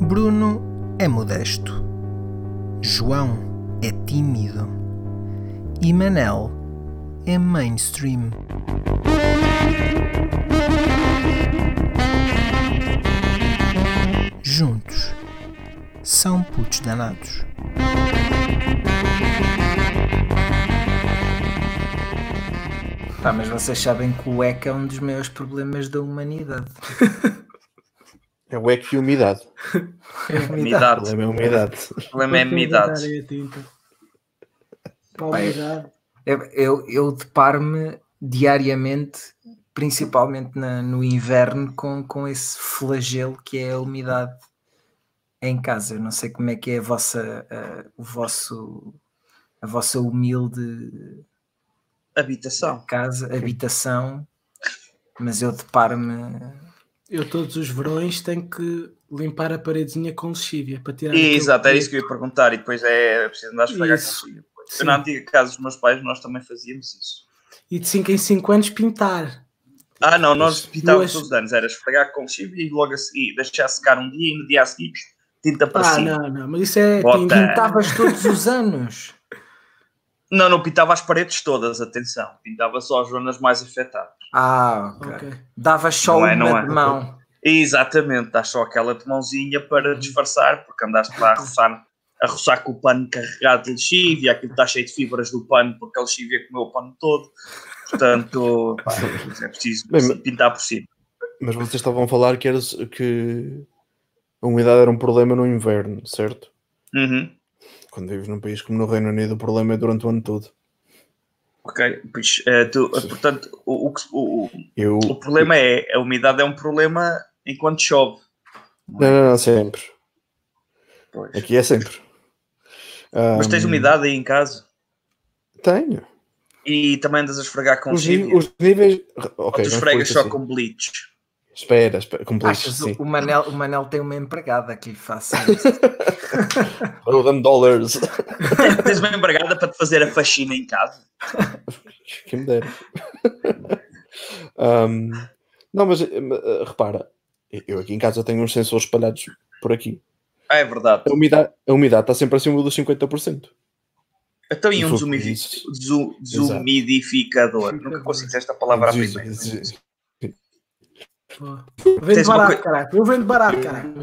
Bruno é modesto. João é tímido. E Manel é mainstream. Juntos são putos danados. Pá, mas vocês sabem que o EC é um dos maiores problemas da humanidade. É o EC e umidade. É a O Umidade. problema é a umidade. O problema é a umidade. Umidade. Eu, eu, eu deparo-me diariamente, principalmente na- no inverno, com, com esse flagelo que é a umidade em casa. Eu não sei como é que é a vossa, a, o vosso, a vossa humilde Habitação. casa, habitação, mas eu deparo-me. Eu todos os verões tenho que limpar a paredezinha com lexívia para tirar Exato, era isso preto. que eu ia perguntar. E depois é preciso andar a esfregar Isso. depois. Sim. Eu, na antiga casa dos meus pais, nós também fazíamos isso. E de 5 em 5 anos pintar. Ah, não, nós pintávamos Duas- todos os anos. Era esfregar com chibro e logo a seguir deixar secar um dia e no dia a seguir tinta para Ah, cima. não, não, mas isso é. Pintavas todos os anos. Não, não pintava as paredes todas, atenção. Pintava só as zonas mais afetadas. Ah, ok. Ok. Davas só Não uma é, não é. de mão. Exatamente, dás só aquela de mãozinha para disfarçar, porque andaste lá a roçar, a roçar com o pano carregado de lexívia, aquilo está cheio de fibras do pano, porque a lexívia comeu o pano todo. Portanto, pá, é preciso Bem, pintar por cima. Mas vocês estavam a falar que, era, que a umidade era um problema no inverno, certo? Uhum. Quando vives num país como no Reino Unido, o problema é durante o ano todo. Ok, pois, eh, tu, eh, portanto, o, o, o, Eu, o problema é, a umidade é um problema enquanto chove. Não, não, não, sempre. Pois. Aqui é sempre. Mas tens Ahm, umidade aí em casa? Tenho. E também andas a esfregar com Os, os níveis. Ou Ok, tu esfregas só assim. com bleach? Espera, espera, completo. Achas Sim. o, Manel, o Manel tem uma empregada que lhe faça isso. Eu dólares. Tens- uma empregada para te fazer a faxina em casa? Quem me dera. Ahm, não, mas eh, eh, repara, eu aqui em casa tenho uns sensores espalhados por aqui. Ah, é verdade. A umidade, a umidade está sempre acima dos 50%. Então, e um desumidificador? Nunca consigo dizer esta palavra à primeira. Eu vendo barato, caralho. Eu vendo barato, caralho.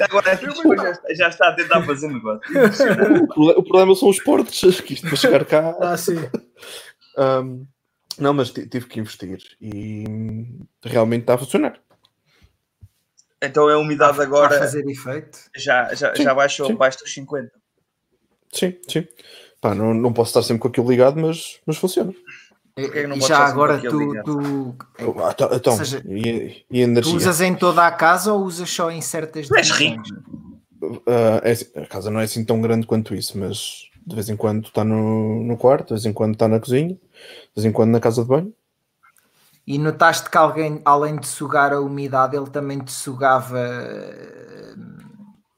Agora esta pessoa já está, já está a tentar fazer negócio. O problema são os portos, que isto para chegar cá. Ah, sim. ahm, não, mas ti- tive que investir e realmente está a funcionar. Então a umidade agora fazer efeito. já, já, Sim, já baixou sim. abaixo dos 50. Sim, sim. Pá, não, não posso estar sempre com aquilo ligado, mas, mas funciona. Porquê não e já agora tu, tu, Ah, então, então, seja, e, e a tu energia? usas em toda a casa ou usas só em certas Tu és divisões? Ah, é assim, a casa não é assim tão grande quanto isso, mas de vez em quando está no, no quarto, de vez em quando está na cozinha, de vez em quando na casa de banho. E notaste que alguém, além de sugar a umidade, ele também te sugava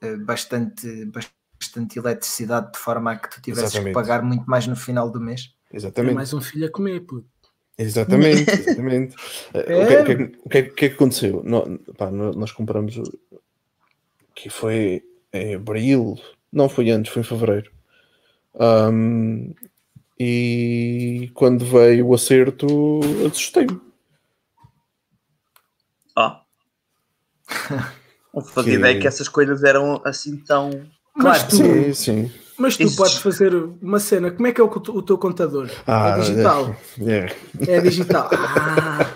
eh, bastante, bastante eletricidade de forma a que tu tivesses Exatamente. que pagar muito mais no final do mês. Tem Exatamente. mais um filho a comer, puto. Exatamente, exatamente. É. O, que, o que- o que, o que é que aconteceu? No- pá, nós compramos o- que foi em abril, não foi antes, foi em fevereiro. Ahm, e quando veio o acerto, assustei-me. Ah. Não fazia Que- ideia que essas coisas eram assim tão. Mas tu, Sim, sim. Mas tu Isso- podes fazer uma cena. Como é que é o, o teu contador? Ah, é digital. É. É digital. Ah,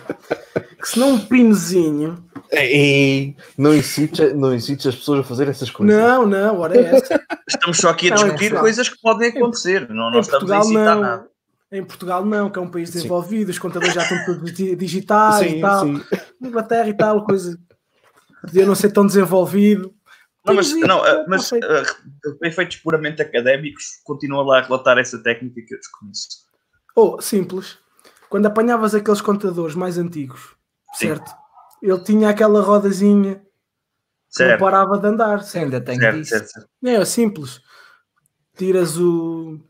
que se não um pinozinho. Ei, não incites, não incites as pessoas a fazer essas coisas. Não, não, ora é essa. Estamos só aqui a Não, é discutir verdade. coisas que podem acontecer. Não, não Em estamos a Portugal incitar não. nada. Em Portugal não, que é um país Sim. desenvolvido, os contadores já estão todos di- digitais sim, e tal. sim. Inglaterra e tal, coisa. Podia não ser tão desenvolvido. Não, mas, não, é, eh, mas eh, efeitos puramente académicos, continua lá a relatar essa técnica que eu desconheço. Ou, simples, quando apanhavas aqueles contadores mais antigos, Sim. certo? Ele tinha aquela rodazinha que não Certo, parava de andar, Sim, certo? ainda tenho certo, disso. certo, certo. É simples. Tiras o,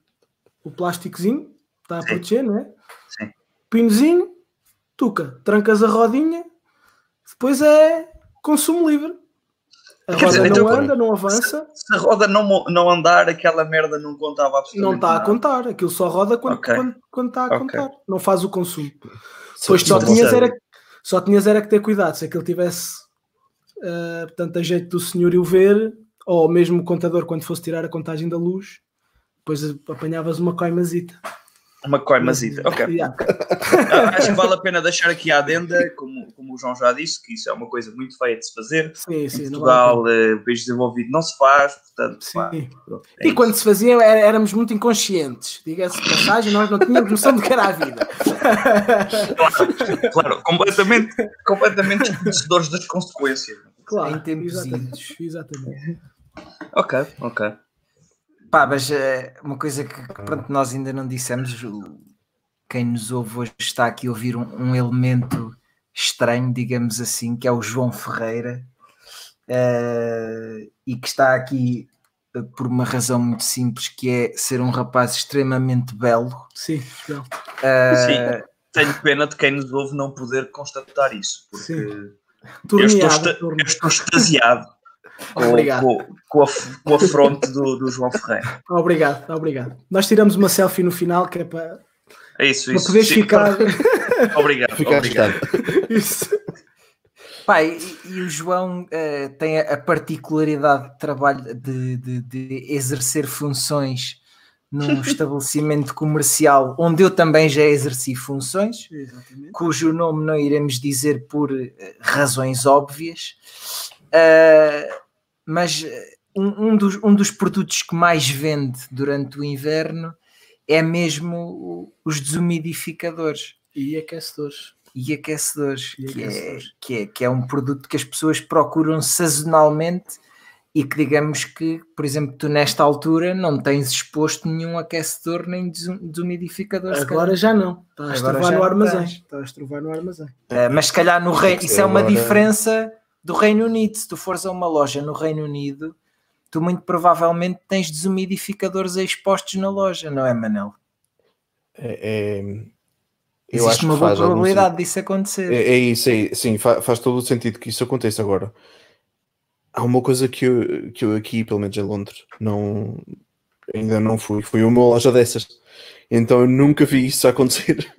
o plásticozinho, está a Sim. proteger, não é? Sim. Pinozinho, tuca, trancas a rodinha, depois é consumo livre. A Quer roda dizer, não então- anda, não avança, Se a roda não, não andar, aquela merda não contava absolutamente não está a contar. Aquilo só roda quando, Ok. quando, quando está a contar. Não faz o consumo. Se- Pois só se tinhas, era, só tinhas era que ter cuidado. Se aquilo tivesse ah, portanto, a jeito do senhor ir o ver, ou mesmo o contador, quando fosse tirar a contagem da luz, depois apanhavas uma coimazita. Uma coimazita. Ok. Yeah. Ah, Acho que vale a pena deixar aqui a adenda, como, como o João já disse, que isso é uma coisa muito feia de se fazer. Sim, sim. Em não vale Portugal, eh, país desenvolvido, não se faz, portanto, pá, Sim. pronto, é E isso. quando se fazia, é- éramos muito inconscientes. Diga-se de passagem, nós não tínhamos noção do que era a vida. Claro, claro, completamente, completamente desconhecedores das consequências. Claro, Em tempos exatamente. Ok, ok. Pá, mas eh, uma coisa que, que, pronto, nós ainda não dissemos, quem nos ouve hoje está aqui a ouvir um, um elemento estranho, digamos assim, que é o João Ferreira, eh, e que está aqui eh, por uma razão muito simples, que é ser um rapaz extremamente belo. Sim. Eh, Sim, tenho pena de quem nos ouve não poder constatar isso, porque Sim. eu estou, eu estou extasiado Obrigado. com, com a, com a fronte do, do João Ferreira. Obrigado, obrigado. Nós tiramos uma selfie no final que é para, É isso, para isso. poderes Sim, ficar. Obrigado, Fica obrigado. Isso. Pá, e, e o João eh, tem a, a particularidade de trabalho de, de- de exercer funções num estabelecimento comercial onde eu também já exerci funções, Exatamente. cujo nome não iremos dizer por eh, razões óbvias, Eh, mas eh, um, um dos, um dos produtos que mais vende durante o inverno é mesmo os desumidificadores E aquecedores. e aquecedores, E que, É, que, é, que é um produto que as pessoas procuram sazonalmente e que digamos que, por exemplo, tu nesta altura não tens exposto nenhum aquecedor nem desu- desumidificador. Agora já não. Estás a Agora trovar já no não armazém. Estás a trovar no armazém. Eh, mas se calhar no Reino, isso é uma Agora- diferença do Reino Unido. Se tu fores a uma loja no Reino Unido, tu muito provavelmente tens desumidificadores expostos na loja, não é, Manel? É, é- eu acho Existe uma que boa faz algum probabilidade disso acontecer. É, é isso, é, sim, fa- faz todo o sentido que isso aconteça agora. Há uma coisa que eu, que eu aqui, pelo menos em Londres, não, ainda não fui. Fui a uma loja dessas. Então eu nunca vi isso acontecer.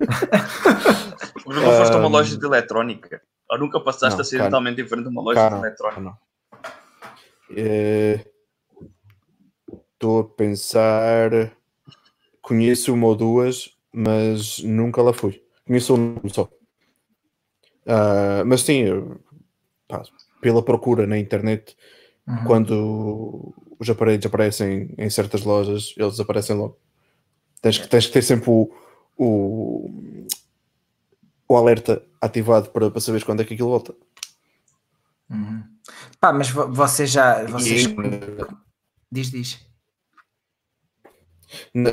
Mas nunca foste a uma loja de eletrónica? Ou nunca passaste não, a ser cara. totalmente diferente de uma loja Cara, de eletrónica? não. É, Estou a pensar. Conheço uma ou duas, mas nunca lá fui. Conheço um só. Ah, mas sim, eu- pá, pela procura na internet, Uhum. quando os aparelhos aparecem em certas lojas, eles aparecem logo. Tens que, tens que ter sempre o, o, o alerta ativado para, para saberes quando é que aquilo volta. Uhum. Pá, mas vo- vocês já. Vocês... E, Diz, diz. Não,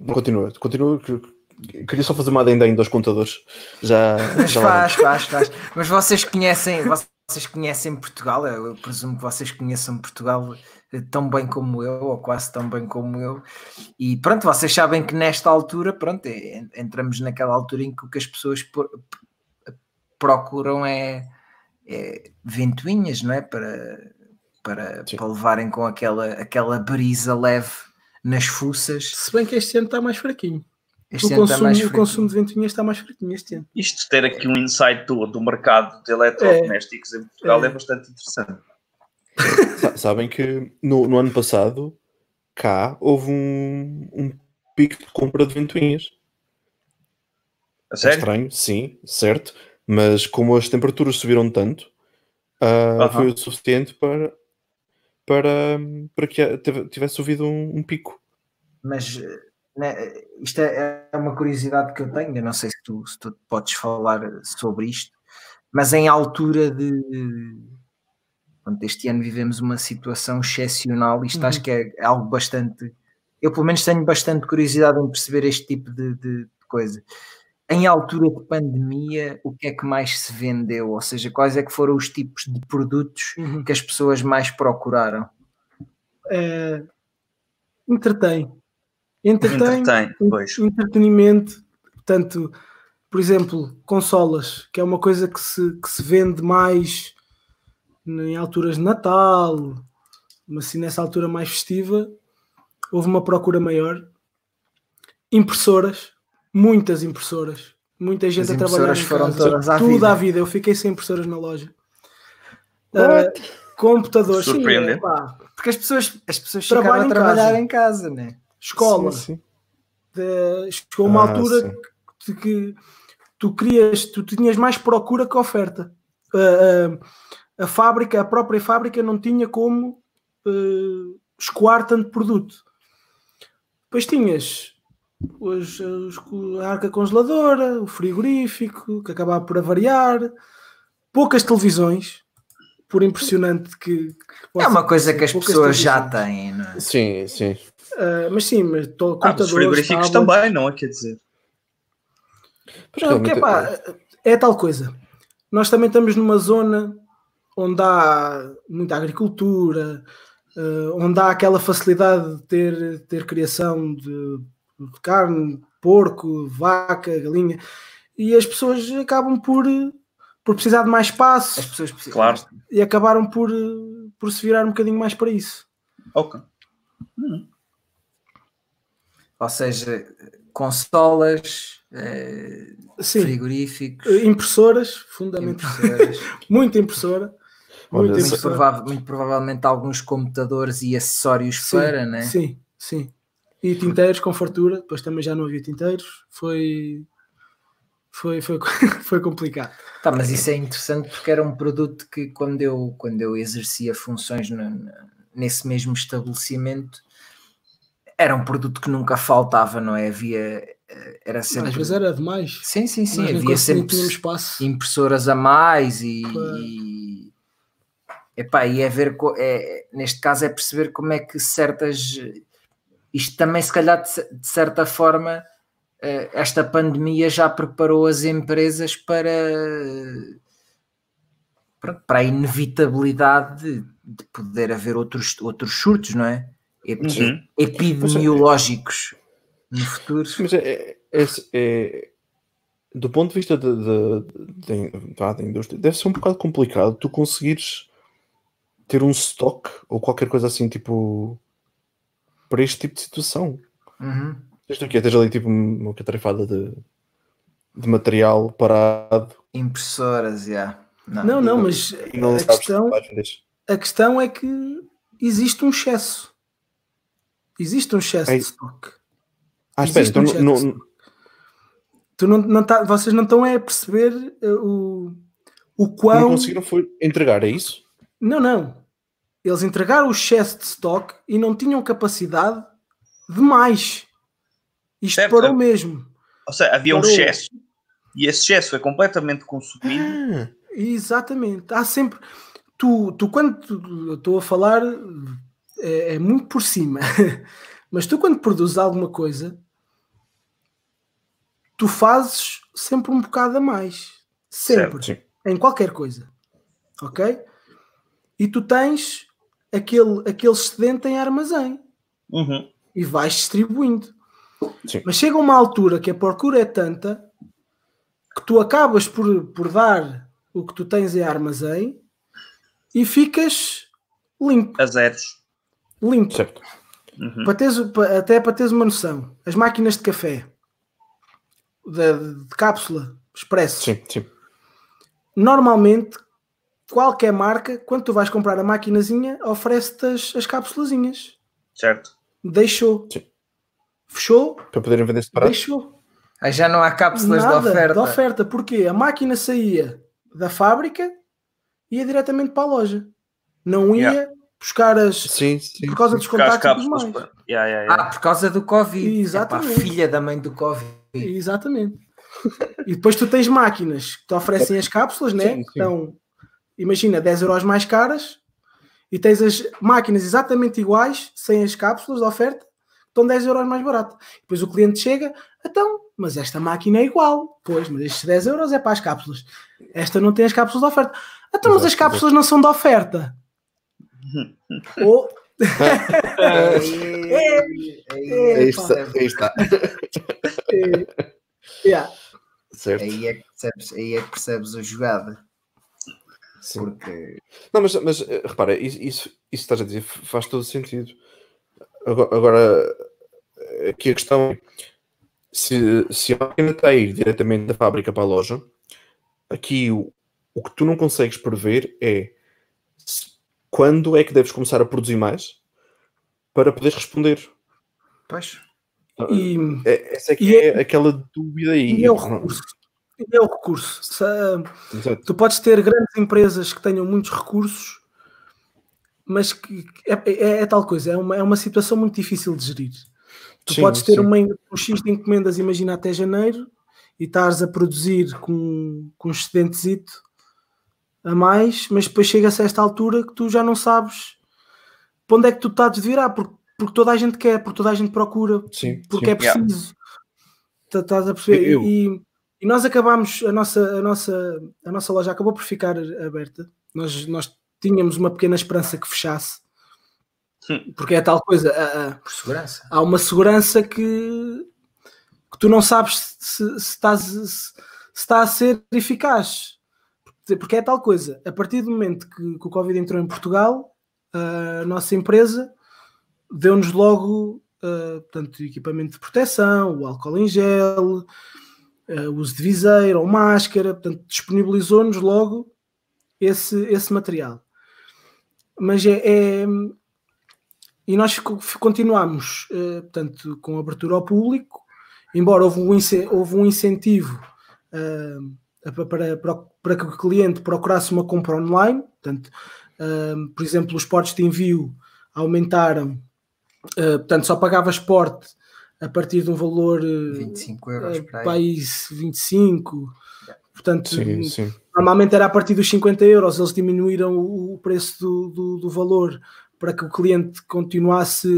não continua, continua. que- que- Queria só fazer uma adenda ainda aos contadores. Já, Mas já faz, faz, faz. Mas vocês conhecem, vocês conhecem Portugal? Eu, presumo que vocês conheçam Portugal eh, tão bem como eu, ou quase tão bem como eu. E pronto, vocês sabem que nesta altura, pronto, é- entramos naquela altura em que o que as pessoas procuram é, é ventoinhas, não é? Para, para, Sim. para levarem com aquela, aquela brisa leve nas fuças. Se bem que este ano está mais fraquinho. Este o ano está consumo, mais o consumo de ventoinhas está mais fraquinho este ano. Isto de ter aqui um insight do, do mercado de eletrodomésticos em Portugal é, É. bastante interessante. Sa- Sabem que no, no ano passado, cá, houve um, um pico de compra de ventoinhas. A É sério? estranho, sim, certo. Mas como as temperaturas subiram tanto, ah, Aham. foi o suficiente para, para, para que tive- tivesse subido um, um pico. mas né, isto é, é uma curiosidade que eu tenho, eu não sei se tu, se tu podes falar sobre isto, mas em altura de pronto, este ano vivemos uma situação excepcional, isto Uhum. acho que é algo bastante eu pelo menos tenho bastante curiosidade em perceber este tipo de, de- de coisa. Em altura de pandemia, o que é que mais se vendeu? Ou seja, quais é que foram os tipos de produtos Uhum. que as pessoas mais procuraram? É, entretém. Entretém, Entretém, pois. entretenimento, portanto, por exemplo, consolas, que é uma coisa que se, que se vende mais em alturas de Natal, mas assim nessa altura mais festiva, houve uma procura maior. Impressoras, muitas impressoras, muita gente As a trabalhar impressoras em foram casa, todas à tudo vida. à vida. Eu fiquei sem impressoras na loja. Ah, computadores, sim, Surpreendente. pá, Porque as pessoas, as pessoas Trabalho ficaram a em trabalhar casa. em casa, né? escola. Sim, sim. de- chegou uma Ah, altura sim. que, que tu querias, tu tinhas mais procura que oferta. A- a, a fábrica, a própria fábrica não tinha como eh, escoar tanto produto. Depois tinhas os, os- a arca congeladora, o frigorífico, que acabava por avariar, poucas televisões, por impressionante que, que É uma coisa que as pessoas já têm, não é? Sim, sim. Ah, mas sim, mas to, Ah, os frigoríficos também, não é? Quer dizer. Mas Não, realmente, que, pá, é tal coisa. Nós também estamos numa zona onde há muita agricultura, eh, onde há aquela facilidade de ter, ter criação de, de carne, porco, vaca, galinha, e as pessoas acabam por, por precisar de mais As espaço pessoas precisam. Claro. e acabaram por, por se virar um bocadinho mais para isso. Ok. Ou seja, consolas, eh, frigoríficos, impressoras, fundamentalmente, impressoras. muita impressora. Sim. muito, impressora. provável- muito provavelmente alguns computadores e acessórios Sim, para, né? Sim, sim. E tinteiros com fartura, depois também já não havia tinteiros, foi foi, foi, foi complicado. Tá, mas isso é interessante porque era um produto que quando eu, quando eu exercia funções no- nesse mesmo estabelecimento era um produto que nunca faltava, não é? Havia eh, era sempre Às vezes era demais. sim, sim, sim, Nós havia sempre impressoras a mais e, Claro. e, epá, e é ver é, neste caso é perceber como é que certas isto também se calhar de, ce- de certa forma eh, esta pandemia já preparou as empresas para para a inevitabilidade de, de poder haver outros, outros surtos, não é? Uhum. Epidemiológicos no futuro. Mas é, é- é- do ponto de vista da indústria, deve ser um bocado complicado tu conseguires ter um stock ou qualquer coisa assim, tipo, para este tipo de situação. Uhum. Isto aqui, tens ali tipo uma catrefada de, de material parado Impressoras, já. Não, não, mas e não a questão, a questão é que existe um excesso. Existe um excesso Ei. de stock. Ah, espera, então um não, não-. Tu não, não tá- vocês não estão a perceber eh, o, o não quão. conseguiram foi entregar, é isso? Não, não. Eles entregaram o excesso de stock e não tinham capacidade de mais. Isto Certo, parou certo. mesmo. Ou seja, havia um Parou. excesso e esse excesso foi completamente consumido. Ah, Exatamente. Há sempre. Tu, tu quando tu- eu estou a falar, é, é muito por cima. Mas tu, quando produzes alguma coisa, tu fazes sempre um bocado a mais. Sempre. sim. Em qualquer coisa. Ok? E tu tens aquele, aquele excedente em armazém. Uhum. e vais distribuindo. Sim. Mas chega uma altura que a procura é tanta que tu acabas por, por dar o que tu tens em armazém e ficas limpo. A zeros. limpo. Certo. Uhum. Para teres, até para teres uma noção, as máquinas de café de, de cápsula expresso, Sim, sim. normalmente qualquer marca, quando tu vais comprar a maquinazinha, oferece-te as, as cápsulazinhas. Certo. Deixou. Sim. Fechou? Para poderem vender separado. Deixou. Aí já não há cápsulas Nada de oferta. de oferta, porque a máquina saía da fábrica e ia diretamente para a loja. Não ia Yeah. buscar as. Sim, sim. por causa dos Buscar as contactos mais. para- Yeah, yeah, yeah. Ah, por causa do Covid. Exatamente. Epá, filha da mãe do Covid. Exatamente. E depois tu tens máquinas que te oferecem as cápsulas, né? Sim, sim. Então, imagina 10 euros mais caras e tens as máquinas exatamente iguais, sem as cápsulas de oferta, estão 10 euros mais barato. Depois o cliente chega, então, mas esta máquina é igual. Pois, mas estes 10 euros é para as cápsulas. Esta não tem as cápsulas de oferta. Então, mas as cápsulas não são de oferta. Ou, Aí está, aí está. É, yeah. certo? Aí é que percebes, aí é que percebes a jogada. Sim. Porque Não, mas, mas eh, repara, isso, isso, estás a dizer faz todo sentido. Agora, agora, aqui a questão é: se, se a máquina está a ir diretamente da fábrica para a loja, aqui o, o que tu não consegues prever é se- quando é que deves começar a produzir mais para poderes responder. pois, E, É- essa é que E é, aquela dúvida aí. e é o recurso. É o recurso. Se, Exato. tu podes ter grandes empresas que tenham muitos recursos, mas que é, é- é tal coisa, é uma, é uma situação muito difícil de gerir. Tu Sim, podes ter sim. uma, um X de encomendas, imagina até janeiro, e estás a produzir com, com um excedentezito a mais, mas depois chega-se a esta altura que tu já não sabes para onde é que tu estás de virar, porque, porque toda a gente quer, porque toda a gente procura, Sim, porque é preciso. Tá- Estás a perceber? Eu- E, e nós acabámos, a nossa, a, nossa, a nossa loja acabou por ficar aberta. Nós, nós tínhamos uma pequena esperança que fechasse, Hum. porque é tal coisa. a- a- por segurança. há uma segurança que, que tu não sabes se, se estás, se, se está a ser eficaz. Porque é tal coisa. A partir do momento que, que o Covid entrou em Portugal, a nossa empresa deu-nos logo uh, portanto, equipamento de proteção, o álcool em gel, uh, uso de viseira ou máscara, portanto, disponibilizou-nos logo esse, esse material. Mas é, é- e nós continuamos, eh, portanto, com abertura ao público, embora houve um, houve um incentivo eh, para, para, para, que o cliente procurasse uma compra online, portanto, eh, por exemplo, os portos de envio aumentaram, portanto, só pagavas porte a partir de um valor eh, 25 euros eh, para aí. país 25, portanto, Sim, sim. normalmente era a partir dos 50 euros, eles diminuíram o preço do, do, do valor para que o cliente continuasse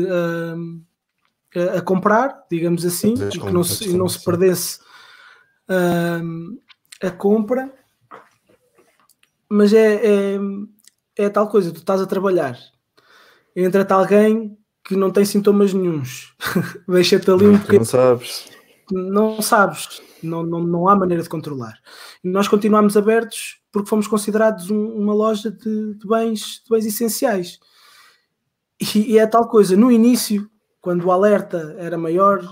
a, a- comprar, digamos assim, e que não se, e não se perdesse a compra. Mas é, é, é tal coisa, tu estás a trabalhar, entra-te alguém que não tem sintomas nenhuns, deixa-te ali um bocadinho não sabes. não sabes, não, não, não há maneira de controlar. E nós continuamos abertos porque fomos considerados um- uma loja de, de bens, de bens essenciais. E, e é tal coisa, no início, quando o alerta era maior,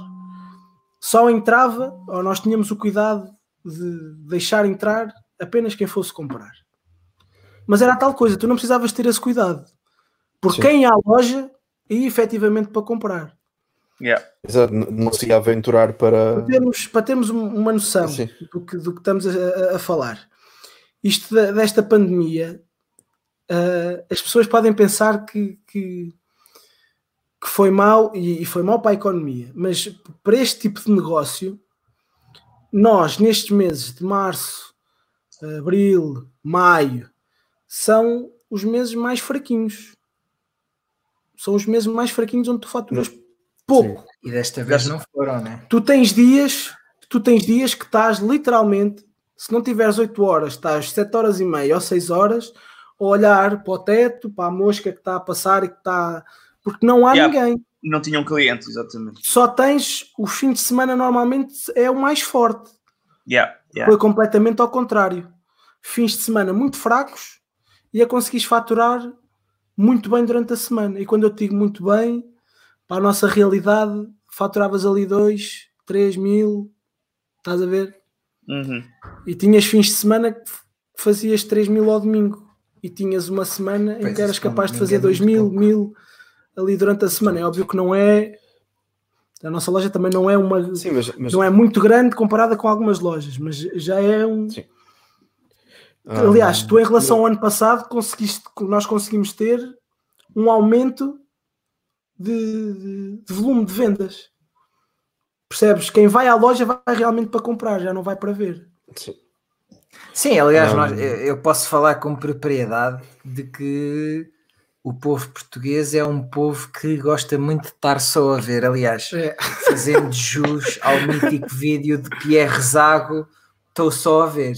só entrava, ou nós tínhamos o cuidado de deixar entrar apenas quem fosse comprar. Mas era tal coisa, tu não precisavas ter esse cuidado. Por Sim. quem ia à loja ia efetivamente para comprar. Yeah. Exato, não se ia aventurar para. para termos, para termos um- uma noção Sim. do que, do que estamos a, a- falar, isto da- desta pandemia, ah, as pessoas podem pensar que, que, que foi mau e, e foi mau para a economia, mas para este tipo de negócio, nós nestes meses de março, abril, maio, são os meses mais fraquinhos. São os meses mais fraquinhos onde tu faturas pouco E desta vez não foram, né? tu tens dias, tu tens dias que estás literalmente, se não tiveres 8 horas, estás 7 horas e meia ou 6 horas a olhar para o teto, para a mosca que está a passar e que está. Porque não há Yeah. ninguém. Não tinham clientes, exatamente. Só tens o fim de semana normalmente é o mais forte. Yeah, yeah. Foi completamente ao contrário. Fins de semana muito fracos e a conseguires faturar muito bem durante a semana. E quando eu te digo muito bem, para a nossa realidade, faturavas ali 2, 3 mil, estás a ver? Uhum. E tinhas fins de semana que fazias 3 mil ao domingo e tinhas uma semana em Pois, que eras para capaz de fazer é 2 muito mil, pouco. mil ali durante a semana. É óbvio que não é. A nossa loja também não é uma. Sim, mas. mas Não é muito grande comparada com algumas lojas, mas já é um. Sim. Aliás, ah, tu em relação ao ano passado conseguiste, nós conseguimos ter um aumento de, de- de volume de vendas. Percebes? Quem vai à loja vai realmente para comprar, já não vai para ver. sim. Sim, aliás, nós- eu eu posso falar com propriedade de que o povo português é um povo que gosta muito de estar só a ver. Aliás, É. fazendo jus ao mítico vídeo de Pierre Zago, estou só a ver.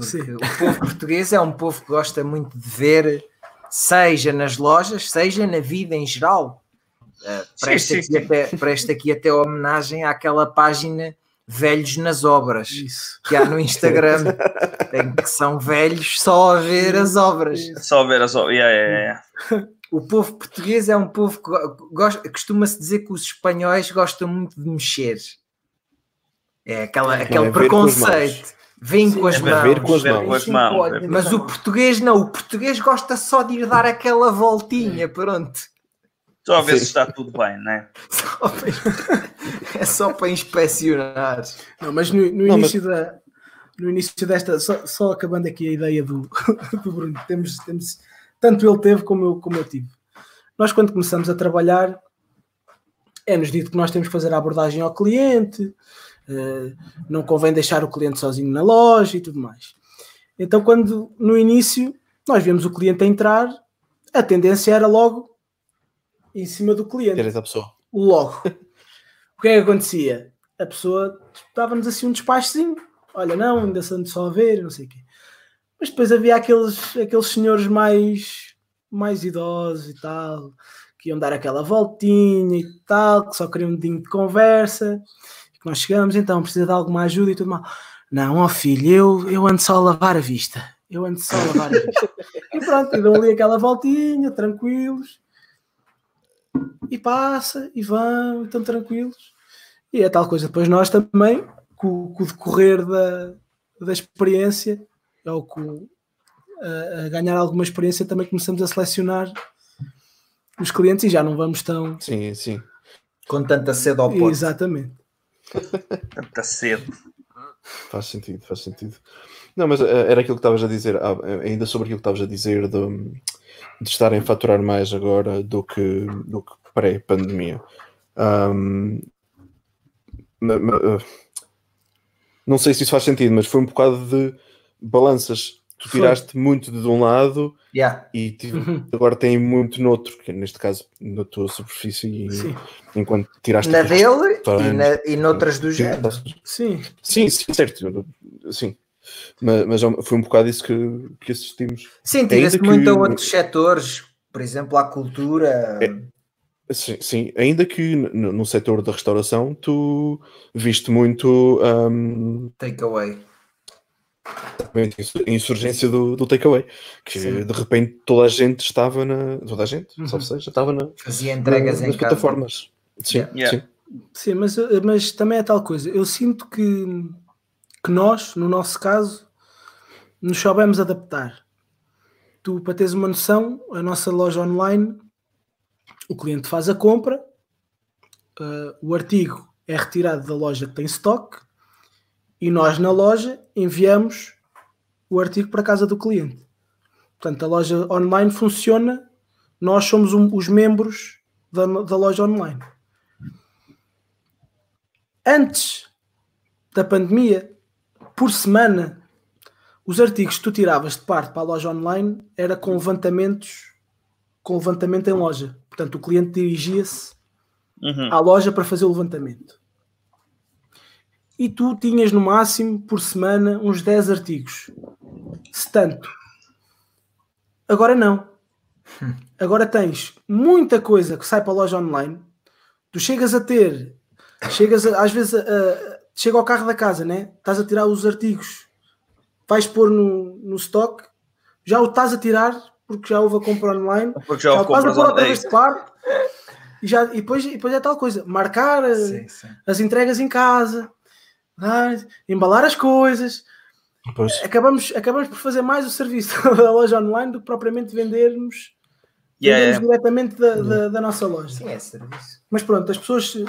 Porque Sim. o povo português é um povo que gosta muito de ver, seja nas lojas, seja na vida em geral. Uh, presta, sim, aqui sim. Até, presta aqui até homenagem àquela página velhos nas obras Isso. que há no Instagram, em que são velhos só a ver as obras. Só ver as. Yeah, yeah, yeah. O povo português é um povo que go- gosta, costuma-se dizer que os espanhóis gostam muito de mexer. É aquela, aquele é preconceito. Vem com as é mãos. ver com as mãos. com as mãos. pode. Mas o português não, o português gosta só de ir dar aquela voltinha, pronto. Só a ver Sim. se está tudo bem, né? Só para- é só para inspecionar. Não, mas no, no Não, início da. No início desta, só, só acabando aqui a ideia do, do Bruno, temos, temos, tanto ele teve como eu, como eu tive. Nós, quando começamos a trabalhar, é-nos dito que nós temos que fazer a abordagem ao cliente, não convém deixar o cliente sozinho na loja e tudo mais. Então, quando no início nós vemos o cliente a entrar, a tendência era logo em cima do cliente Ter essa pessoa. logo. o que é que acontecia? A pessoa dava-nos assim um despachozinho. Olha, não, ainda se ando só a ver, não sei o quê. Mas depois havia aqueles, aqueles senhores mais, mais idosos e tal, que iam dar aquela voltinha e tal, que só queriam um dedinho de conversa. Que nós chegamos, então, precisa de alguma ajuda e tudo mal. Não, ó filho, eu, eu ando só a lavar a vista. Eu ando só a lavar a vista. e pronto, e dão ali aquela voltinha, tranquilos e passa e vão, e estão tranquilos. E é tal coisa. Depois nós também, com, com o decorrer da, da experiência, ou com a, a ganhar alguma experiência, também começamos a selecionar os clientes e já não vamos tão. Sim, sim. Com tanta sede ao pote. Exatamente. Tanta cedo. Faz sentido, faz sentido. Não, mas eh, era aquilo que estavas a dizer, ah, ainda sobre aquilo que estavas a dizer de, de estarem a faturar mais agora do que, do que pré-pandemia. Ma- eh, não sei se isso faz sentido, mas foi um bocado de balanças. Tu Foi. tiraste muito de um lado Yeah. e Uhum. agora tem muito noutro, que neste caso na tua superfície, e, enquanto tiraste Na dele e, na, e noutras do género. sim. Sim, sim, certo. Sim. Mas, mas foi um bocado isso que, que assistimos. Sim, tira-se Ainda muito a que- outros setores, por exemplo, à cultura. Sim, sim. ainda que no, no setor da restauração tu viste muito hum, Takeaway. A insurgência do, do takeaway, que Sim. de repente toda a gente estava na. Toda a gente, Uhum. salvo seja, estava na, Fazia entregas na- em nas casa. plataformas. Sim, Yeah. sim. Sim, mas, mas também é tal coisa. Eu sinto que, que nós, no nosso caso, nos soubemos adaptar. Tu, para teres uma noção, a nossa loja online, o cliente faz a compra, uh, o artigo é retirado da loja que tem estoque e nós, na loja, enviamos o artigo para a casa do cliente. Portanto, a loja online funciona, nós somos um- os membros da, da loja online antes da pandemia, por semana, os artigos que tu tiravas de parte para a loja online era com levantamentos, com levantamento em loja. Portanto, o cliente dirigia-se Uhum. à loja para fazer o levantamento. E tu tinhas no máximo por semana uns 10 artigos. Se tanto. Agora não. Agora tens muita coisa que sai para a loja online. Tu chegas a ter, chegas a- às vezes a, a- chega ao carro da casa, né? Estás a tirar os artigos, vais pôr no, no stock, já o estás a tirar porque já houve a compra online Porque já já estás a pôr outra vez de e, já, e, depois, e depois é tal coisa, marcar eh, Sim, sim. as entregas em casa, dar- embalar as coisas. Pois, Acabamos, acabamos por fazer mais o serviço da loja online do que propriamente vendermos, Yeah, vendermos diretamente da, da, da nossa loja. Sim, é serviço. Mas pronto, as pessoas eh,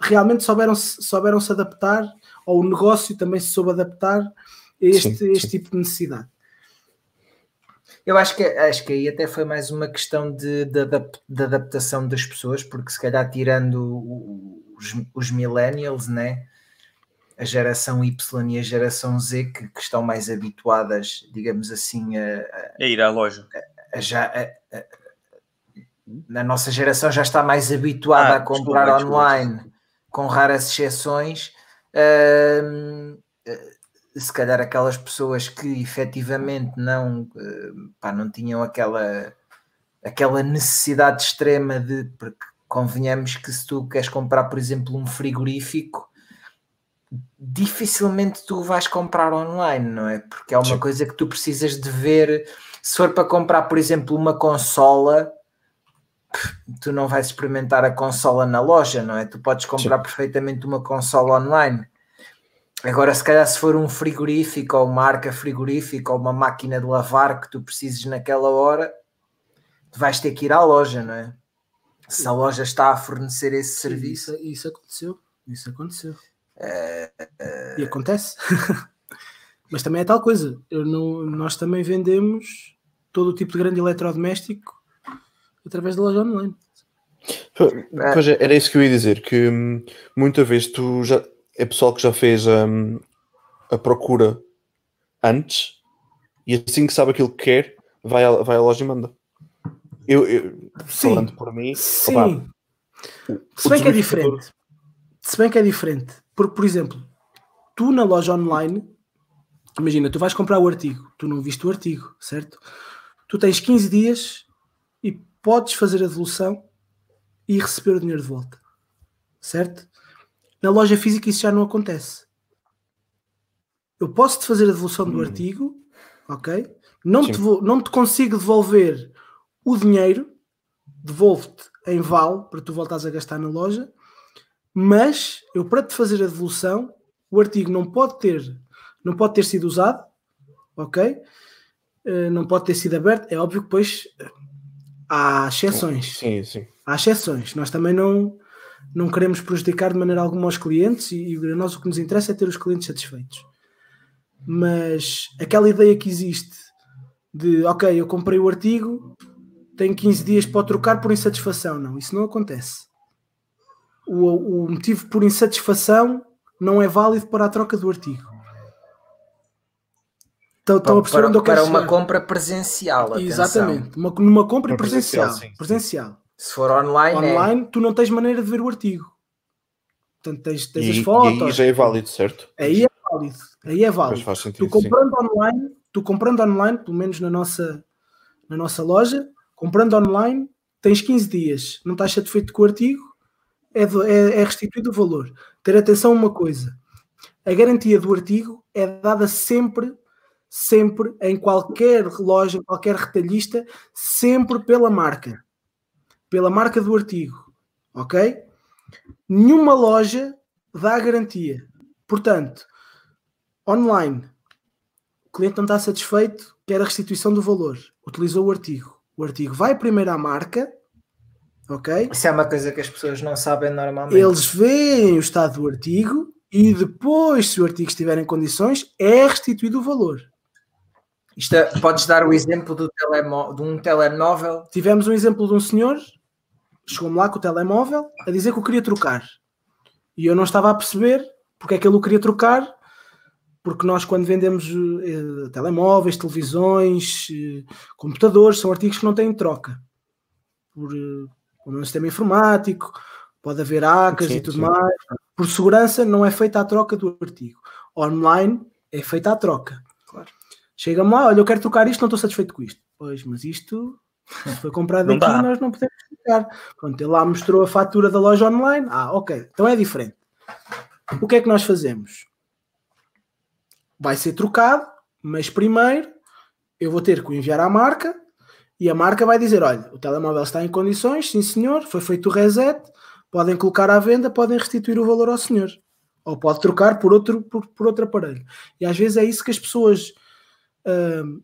realmente souberam -se, souberam -se adaptar, ou o negócio também se soube adaptar a este, Sim, este sim. tipo de necessidade. Eu acho que, acho que aí até foi mais uma questão de, de, de adaptação das pessoas, porque se calhar tirando os, os millennials, né? A geração Y e a geração Z, que, que estão mais habituadas, digamos assim, a, É ir à loja. a já. a- a- a nossa geração já está mais habituada Ah, a comprar desculpa, desculpa. online, com raras exceções. hum, eh, se calhar aquelas pessoas que efetivamente não, eh, pá, não tinham aquela, aquela necessidade extrema de, porque convenhamos que se tu queres comprar, por exemplo, um frigorífico, dificilmente tu vais comprar online, não é? Porque é uma Sim. coisa que tu precisas de ver. Se for para comprar, por exemplo, uma consola, tu não vais experimentar a consola na loja, não é? Tu podes comprar perfeitamente uma consola online. Agora, se calhar, se for um frigorífico ou uma arca frigorífica ou uma máquina de lavar que tu precises naquela hora, tu vais ter que ir à loja, não é? Se a loja está a fornecer esse serviço. Isso, isso aconteceu. Isso aconteceu. E acontece. Mas também é tal coisa. Não- nós também vendemos todo o tipo de grande eletrodoméstico através da loja online. Pois é, era isso que eu ia dizer, que hum, muita vez tu já é pessoal que já fez hum, a procura antes e assim que sabe aquilo que quer, vai à, vai à loja e manda. Eu, eu Sim. falando por mim, Sim. opa, Se bem que é diferente. Se bem que é diferente. Porque, por exemplo, tu na loja online, imagina, tu vais comprar o artigo, tu não viste o artigo, certo? Tu tens 15 dias e podes fazer a devolução e receber o dinheiro de volta, certo? Na loja física isso já não acontece. Eu posso te fazer a devolução do artigo, ok? Não Sim. te, vou, não te consigo devolver o dinheiro, devolvo-te em vale para tu voltares a gastar na loja, mas eu para te fazer a devolução, o artigo não pode ter, não pode ter sido usado, ok? Eh, Não pode ter sido aberto. É óbvio que depois há exceções. Sim, sim. Há exceções. Nós também não, não queremos prejudicar de maneira alguma aos clientes e, e a nós o que nos interessa é ter os clientes satisfeitos. Mas aquela ideia que existe de ok, eu comprei o artigo, tenho 15 dias para trocar por insatisfação. Não, isso não acontece. O, o motivo por insatisfação não é válido para a troca do artigo. Estão, estão a perceber para, onde eu quero para uma chegar? compra presencial. atenção. Exatamente. Uma, numa compra Uma presencial. presencial, sim, sim. presencial. Se for online, é- Online, tu não tens maneira de ver o artigo. Portanto, tens, tens E, as e fotos. aí já é válido, certo? Aí é válido. Aí é válido. faz Tu sentido, sim. comprando online, tu comprando online, pelo menos na nossa, na nossa loja, comprando online, tens 15 dias. Não estás satisfeito com o artigo, é, é, é restituído o valor. Ter atenção a uma coisa: a garantia do artigo é dada sempre, sempre, em qualquer loja, qualquer retalhista, sempre pela marca. Pela marca do artigo. Ok? Nenhuma loja dá garantia. Portanto, online, o cliente não está satisfeito, quer a restituição do valor. Utilizou o artigo. O artigo vai primeiro à marca, ok? Isso é uma coisa que as pessoas não sabem normalmente. Eles veem o estado do artigo e depois, se o artigo estiver em condições, é restituído o valor. Isto é- podes dar o exemplo do telemo- de um telemóvel. Tivemos um exemplo de um senhor, chegou-me lá com o telemóvel a dizer que o queria trocar. E eu não estava a perceber porque é que ele o queria trocar, porque nós, quando vendemos eh, telemóveis, televisões, eh, computadores, são artigos que não têm troca. Por, eh, por um sistema informático, pode haver hacks Sim, e tudo sim. mais. Por segurança, não é feita a troca do artigo. Online é feita a troca. Claro. Chega-me lá, olha, eu quero trocar isto, não estou satisfeito com isto. Pois, mas isto se foi comprado Não aqui, dá. nós não podemos trocar. Pronto, ele lá mostrou a fatura da loja online. Ah, ok, então é diferente. O que é que nós fazemos? Vai ser trocado, mas primeiro eu vou ter que o enviar à marca e a marca vai dizer: olha, o telemóvel está em condições, sim senhor, foi feito o reset, podem colocar à venda, podem restituir o valor ao senhor. Ou pode trocar por outro, por, por outro aparelho. E às vezes é isso que as pessoas hum,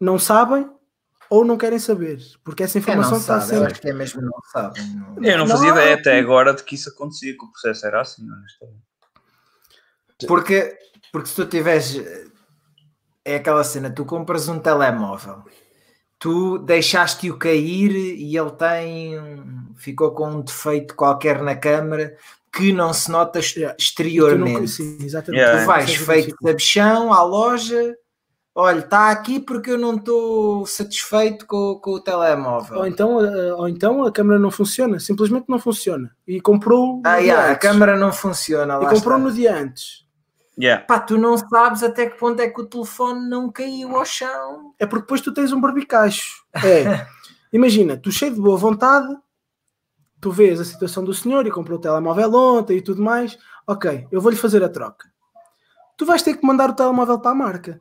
não sabem ou não querem saber, porque essa É, informação está sabe, eu sempre. acho que é mesmo não sabem. não- Eu não fazia Não. ideia até agora de que isso acontecia, que o processo era assim, honestamente. Porque, porque se tu tiveres. É aquela cena, tu compras um telemóvel, tu deixaste-o cair e ele tem. ficou com um defeito qualquer na câmara que não se nota ex- Yeah. Tu não- exteriormente. sim, exatamente. Yeah. Tu vais feito identificar. de chão à loja, olha, está aqui porque eu não estou satisfeito com, com o telemóvel. Ou então, eh, ou então a câmera não funciona, simplesmente não funciona. E comprou no ah, yeah, a câmara não funciona. e comprou está. no dia antes. Yeah. Pá, tu não sabes até que ponto é que o telefone não caiu ao chão. É porque depois tu tens um barbicacho. É. Imagina, tu cheio de boa vontade, tu vês a situação do senhor e comprou o telemóvel ontem e tudo mais. ok, eu vou-lhe fazer a troca. Tu vais ter que mandar o telemóvel para a marca.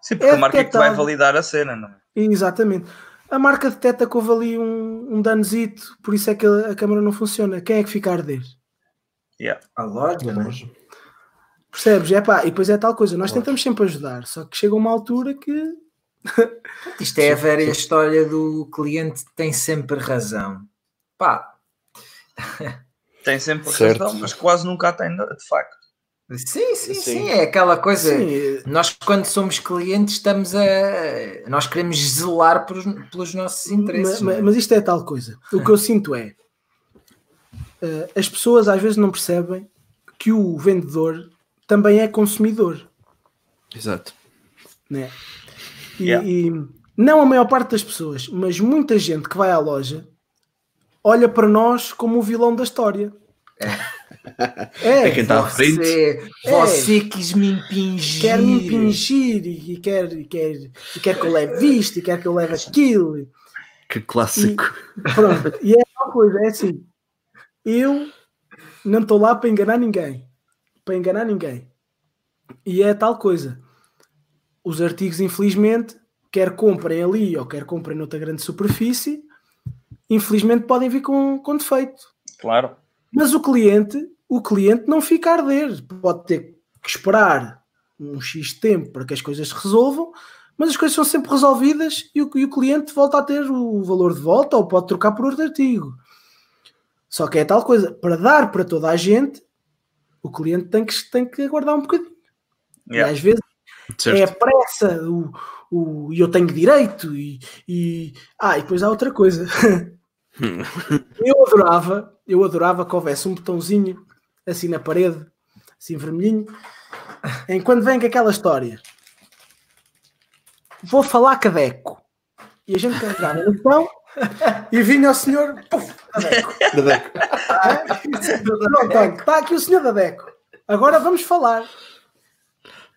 Sim, porque É a marca é que vai validar a cena, não é? Exatamente. A marca detecta que houve ali um, um danozito, por isso é que a, a câmera não funciona. Quem é que fica a arder? Yeah. A loja, né? Percebes? É pá, e depois é tal coisa. Nós tentamos sempre ajudar, só que chega uma altura que. Isto é a velha história do cliente tem sempre razão. Pá, Tem sempre Certo. razão, mas quase nunca tem, de facto. sim, sim, sim, Sim. é aquela coisa. Sim, Nós, quando somos clientes, estamos a. Nós queremos zelar pelos, pelos nossos interesses. Ma- ma- não é? mas isto é tal coisa. O que eu sinto é eh, as pessoas às vezes não percebem que o vendedor também é consumidor, Exato. né? E, Yeah. e não a maior parte das pessoas, mas muita gente que vai à loja olha para nós como o vilão da história. É, É quem está à frente. Você, É. você quis me impingir. quer me impingir e, e quer, e, quer, e quer que eu leve isto e quer que eu leve aquilo. Que clássico. Pronto, e é uma coisa, é assim. Eu não estou lá para enganar ninguém. Para enganar ninguém. E é tal coisa. Os artigos, infelizmente, quer comprem ali ou quer comprem noutra grande superfície, infelizmente podem vir com, com defeito. Claro. Mas o cliente, o cliente não fica a arder. Pode ter que esperar um X tempo para que as coisas se resolvam, mas as coisas são sempre resolvidas e o, e o cliente volta a ter o valor de volta ou pode trocar por outro artigo. Só que é tal coisa, para dar para toda a gente, o cliente tem que, tem que aguardar um bocadinho. Yeah. E às vezes Certo. é a pressa, o, o, e eu tenho direito, e, e. Ah, e depois há outra coisa. eu adorava, eu adorava que houvesse um botãozinho assim na parede, assim vermelhinho, em quando vem com aquela história. Vou falar cadeco. E a gente carregava no botão e vinha o senhor, puf, cadeco. Da Deco. Pronto, olha, está aqui o senhor da Deco. Agora vamos falar.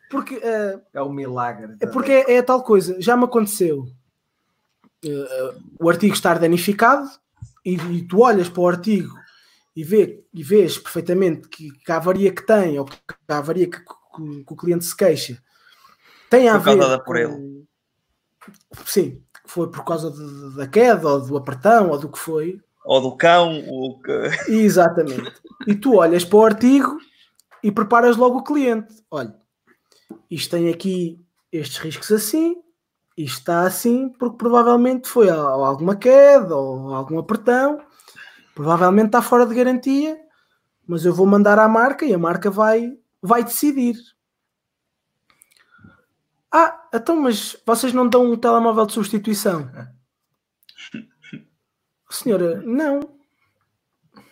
Porque eh, É o milagre. é porque é, é a tal coisa, já me aconteceu eh, o artigo estar danificado e, e tu olhas para o artigo e, vê, e vês perfeitamente que, que a avaria que tem ou que a avaria que, que- que o cliente se queixa tem a Por causa ver da com- Porelo. Sim, que foi por causa de- da queda ou do apertão ou do que foi. Ou do cão, o que. Exatamente. E tu olhas para o artigo e preparas logo o cliente. Olha, isto tem aqui estes riscos assim, isto está assim, porque provavelmente foi ou alguma queda ou algum apertão, provavelmente está fora de garantia, mas eu vou mandar à marca e a marca vai, vai decidir. Ah, então, mas vocês não dão um telemóvel de substituição? Senhora, não.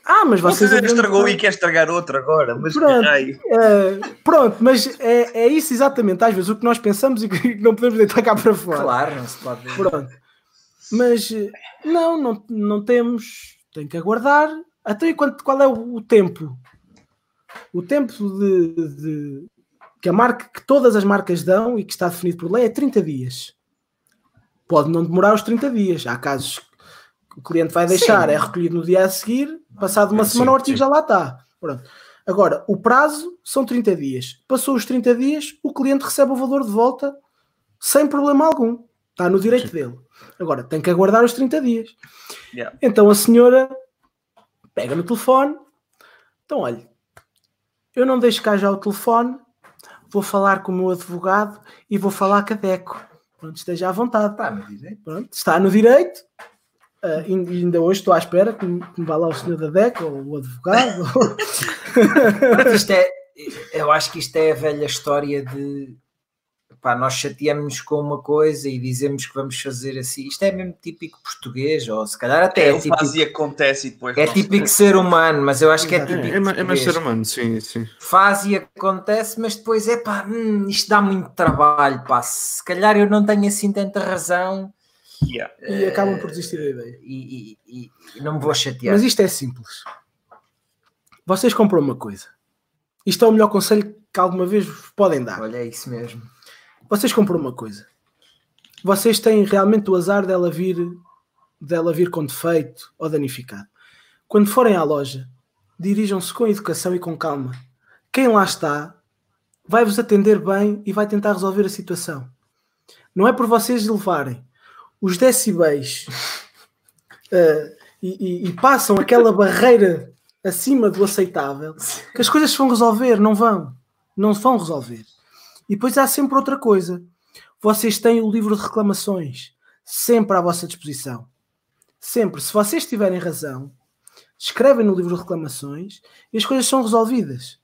Ah, mas vocês. Você estragou e quer estragar outro agora, mas Pronto. É, pronto, mas é, é isso exatamente, às vezes, o que nós pensamos e que não podemos deitar cá para fora. Claro, não se pode. Pronto. Mas não, não, não temos. Tem que aguardar. Até e quanto, qual é o, o tempo? O tempo de, de- que a marca, que todas as marcas dão e que está definido por lei é 30 dias. Pode não demorar os 30 dias. Há casos que o cliente vai deixar, Sim. é recolhido no dia a seguir, passado uma Sim, semana o artigo sim. já lá está. Pronto. Agora, o prazo são 30 dias. Passou os 30 dias, o cliente recebe o valor de volta sem problema algum. Está no direito dele. Agora, tem que aguardar os 30 dias. Yeah. Então a senhora pega no telefone. Então, olha, eu não deixo cá já o telefone, vou falar com o meu advogado e vou falar com a DECO. Pronto, esteja à vontade. Está no direito. Pronto, está no direito. E ainda hoje estou à espera que me, que me vá lá o senhor da DECO ou o advogado. Isto é, eu acho que isto é a velha história de pá, nós chateamos com uma coisa e dizemos que vamos fazer assim. Isto é mesmo típico português, ou se calhar até É, é, típico, faz e acontece e depois. é se típico ser humano, mas eu acho que é típico. É, é, é mais ser humano, sim, sim. Faz e acontece, mas depois é pá, hum, isto dá muito trabalho, pá. Se calhar eu não tenho assim tanta razão Yeah. e acabam por desistir da ideia. e, e- e- e não me vou chatear. Mas isto é simples. Vocês compram uma coisa. Isto é o melhor conselho que alguma vez vos podem dar. Olha, é isso mesmo. Vocês compram uma coisa. Vocês têm realmente o azar dela vir, dela vir com defeito ou danificado. Quando forem à loja, dirijam-se com educação e com calma. Quem lá está vai-vos atender bem e vai tentar resolver a situação. Não é por vocês levarem os decibéis uh, e, e, e passam aquela barreira acima do aceitável que as coisas vão resolver, não vão. Não vão resolver. E depois há sempre outra coisa. Vocês têm o livro de reclamações sempre à vossa disposição. Sempre. Se vocês tiverem razão, escrevem no livro de reclamações e as coisas são resolvidas.